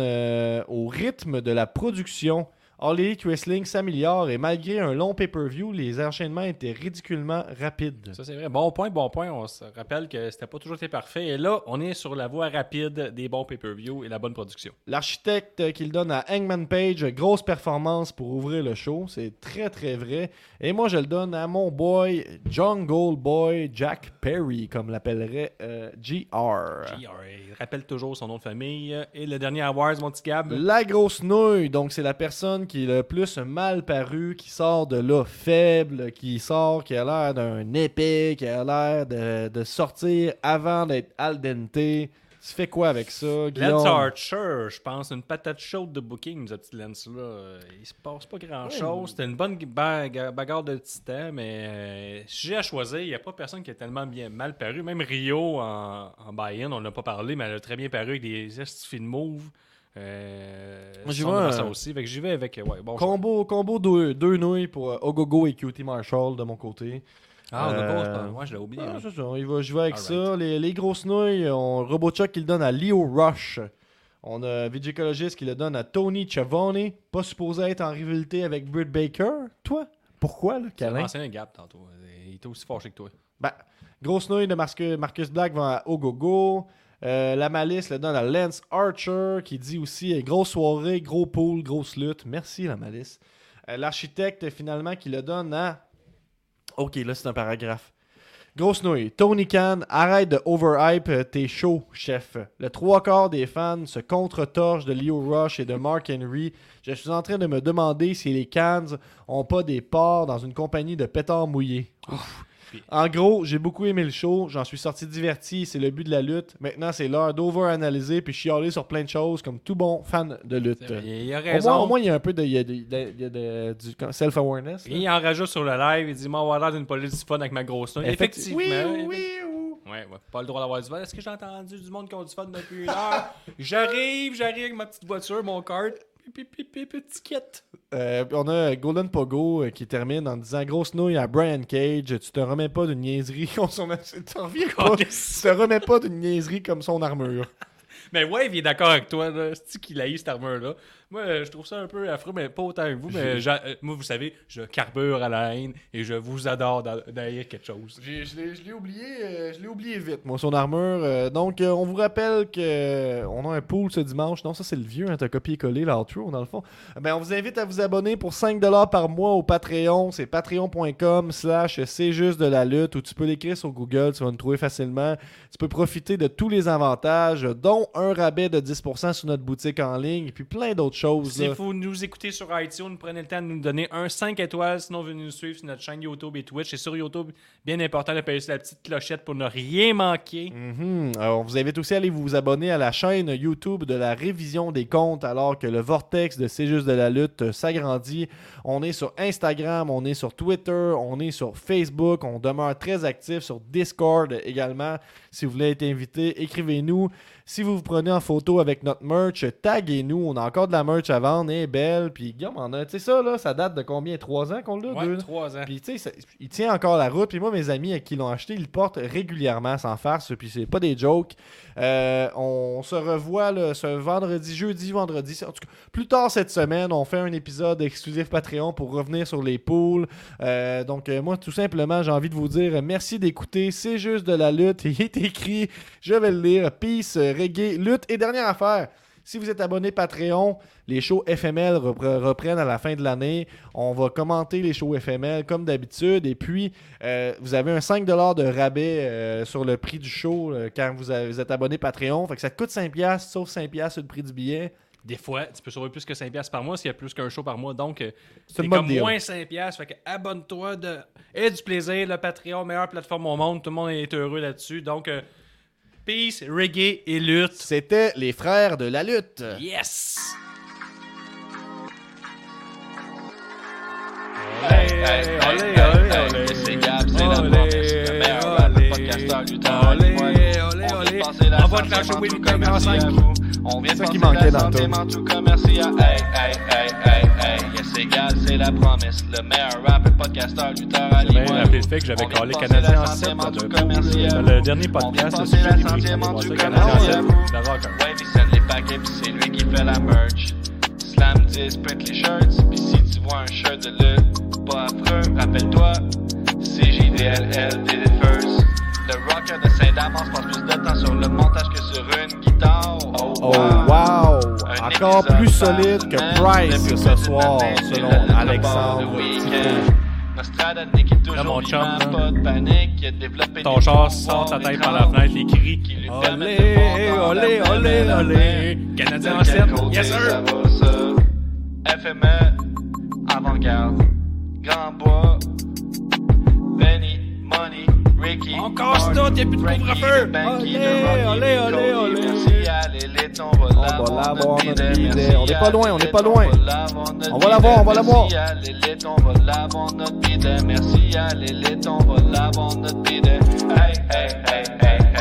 au rythme de la production. All Elite Wrestling s'améliore et malgré un long pay-per-view, les enchaînements étaient ridiculement rapides. Ça, c'est vrai. Bon point, bon point. On se rappelle que c'était pas toujours été parfait. Et là, on est sur la voie rapide des bons pay-per-view et la bonne production. L'architecte qu'il donne à Hangman Page, grosse performance pour ouvrir le show, c'est très très vrai. Et moi je le donne à mon boy Jungle Boy Jack Perry, comme l'appellerait euh, GR. JRA. Rappelle toujours son nom de famille. Et le dernier Awards, mon petit Gab? La grosse nouille, donc c'est la personne qui est le plus mal paru, qui sort de là faible, qui sort, qui a l'air d'un épée, qui a l'air de, de sortir avant d'être al dente. Tu fais quoi avec ça, Guillaume? Lance Archer, je pense, une patate chaude de booking, ce petit Lance-là. Euh, Il se passe pas grand-chose. C'était une bonne baga- bagarre de titan, mais euh, si j'ai à choisir, il n'y a pas personne qui est tellement bien mal paru. Même Rio en, en buy-in, on n'a pas parlé, mais elle a très bien paru avec des estifs de move. Euh, Moi, j'y vais, euh, aussi. Fait que j'y vais avec. euh, Ouais, bon choix. Combo, combo deux, deux nouilles pour euh, Ogogo et Cutie Marshall de mon côté. Ah, Euh, c'est Moi, je l'ai oublié. Ah, hein. c'est ça, il va, je vais avec ça. Les, les grosses nouilles, on Robochuck qui le donne à Leo Rush. On a Vigicologist qui le donne à Tony Chavone. Pas supposé être en rivalité avec Britt Baker. Toi, pourquoi, as Calin? lancé un gap tantôt. Il était aussi fâché que toi. Ben, grosse nouille de Marcus, Marcus Black va à Ogogo. Euh, la malice le donne à Lance Archer qui dit aussi euh, grosse soirée, gros pool, grosse lutte. Merci la malice. Euh, L'architecte finalement qui le donne à. Ok, là c'est un paragraphe. Grosse nouille. Tony Khan, arrête de overhype euh, tes shows, chef. Le trois quarts des fans se contre-torchent de Leo Rush et de Mark Henry. Je suis en train de me demander si les Cans ont pas des parts dans une compagnie de pétards mouillés. En gros, j'ai beaucoup aimé le show, j'en suis sorti diverti, c'est le but de la lutte. Maintenant, c'est l'heure d'over-analyser puis chialer sur plein de choses comme tout bon fan de lutte. Il a Au moins, au moins, il y a un peu de, il y a de- il y a de- a du self-awareness. il en rajoute sur le live, il dit Moi, on va l'air d'une police du fun avec ma grosse note. Effecti- Effectivement. Oui, oui, oui. Ouais, ouais, pas le droit d'avoir du fun. Est-ce que j'ai entendu du monde qui ont du fun depuis une heure? J'arrive, j'arrive avec ma petite voiture, mon kart. Euh, on a Golden Pogo euh, qui termine en disant Grosse nouille à Brian Cage, tu te remets pas d'une niaiserie (laughs) comme son. Tu te remets pas d'une niaiserie comme son armure. (laughs) Mais ouais, il est d'accord avec toi. là. C'est-tu qu'il a eu cette armure-là? Moi, euh, je trouve ça un peu affreux, mais pas autant que vous. Mais euh, moi, vous savez, je carbure à la haine et je vous adore d'haïr quelque chose. J'ai- Je l'ai- je l'ai oublié, euh, je l'ai oublié vite, moi, son armure. euh, donc, euh, on vous rappelle que on a un pool ce dimanche. Non, ça, c'est le vieux, hein, t'as copié-collé l'outro, dans le fond. Euh, Ben, on vous invite à vous abonner pour 5$ par mois au Patreon. C'est patreon.com slash c'est juste de la lutte, où tu peux l'écrire sur Google, tu vas nous trouver facilement. Tu peux profiter de tous les avantages, dont un rabais de 10% sur notre boutique en ligne, et puis plein d'autres choses. Si là. vous nous écoutez sur iTunes, prenez le temps de nous donner un 5 étoiles. Sinon, venez nous suivre sur notre chaîne YouTube et Twitch. Et sur YouTube, bien important de payer sur la petite clochette pour ne rien manquer. Mhm. Alors, on vous invite aussi à aller vous abonner à la chaîne YouTube de la révision des comptes alors que le vortex de C'est juste de la lutte s'agrandit. On est sur Instagram, on est sur Twitter, on est sur Facebook, on demeure très actif sur Discord également. Si vous voulez être invité, écrivez-nous. Si vous vous prenez en photo avec notre merch, taguez-nous. On a encore de la merch à vendre, elle est belle. Puis Guillaume, on a, tu sais ça là, ça date de combien? 3 ans qu'on l'a Ouais, deux? 3 ans. Puis tu sais, il tient encore la route. Puis moi, mes amis qui l'ont acheté, ils le portent régulièrement sans farce. Puis c'est pas des jokes. Euh, on se revoit là, ce vendredi, jeudi, vendredi. En tout cas, plus tard cette semaine, on fait un épisode exclusif Patreon pour revenir sur les poules. Euh, donc euh, moi, tout simplement, j'ai envie de vous dire merci d'écouter. C'est juste de la lutte. (laughs) Il est écrit, je vais le lire. Peace, reggae, lutte et dernière affaire. Si vous êtes abonné Patreon, les shows FML repre- reprennent à la fin de l'année. On va commenter les shows FML comme d'habitude. Et puis, euh, vous avez un 5$ de rabais euh, sur le prix du show euh, quand vous, avez- vous êtes abonné Patreon. Fait que ça te coûte 5$, sauf 5$ sur le prix du billet. Des fois, tu peux sauver plus que 5$ piastres par mois s'il y a plus qu'un show par mois. Donc, C'est comme deal. moins 5$. piastres. Fait que abonne-toi. De... Et du plaisir. Le Patreon, meilleure plateforme au monde. Tout le monde est heureux là-dessus. Donc, peace, reggae et lutte. C'était les frères de la lutte. Yes! Hey, hey, hey, c'est Gab, c'est la le meilleur podcasteur, te lâcher en. On vient de ça qui passer manquait la dans tout cas, merci à Hey, hey, hey, hey, hey, yes, c'est Gab, c'est la promesse, le meilleur rappeur, podcasteur, lutteur, J'ai bien rappelé le fait que j'avais collé Canadien la en santé, 7 mais en dans tout le, à dernier On podcast. vient le sujet la des prix. Canadien en merci à 7, vous. le rocker. Ouais, il send les paquets, pis c'est lui qui fait la merch. Slam 10, print les shirts, pis si tu vois un shirt de lutte, pas affreux, rappelle-toi, c'est JDLL, did it first. Le rocker de Saint-Damas passe plus de temps sur le montage que sur une guitare. Oh, Oh wow! Un Encore plus solide que Price ce plus soir, selon Alexandre Là, mon chum, pas de panique, Ton char sort ta tête par la fenêtre, les cris. qui lui Olé, olé, olé, olé. Canadien en De 7. quel côté Yes, sir. FME, avant-garde, Grand Bois, Benny, Money, On casse tout, plus de couvre-feu. Merci à l'élite, on va On l'avoir notre bidet. est pas loin, on est pas loin. On va l'avoir, on va l'avoir. Merci à l'élite, on va l'avoir notre bidet. Merci à l'élite, on va l'avoir notre bidet. Hey, hey, hey,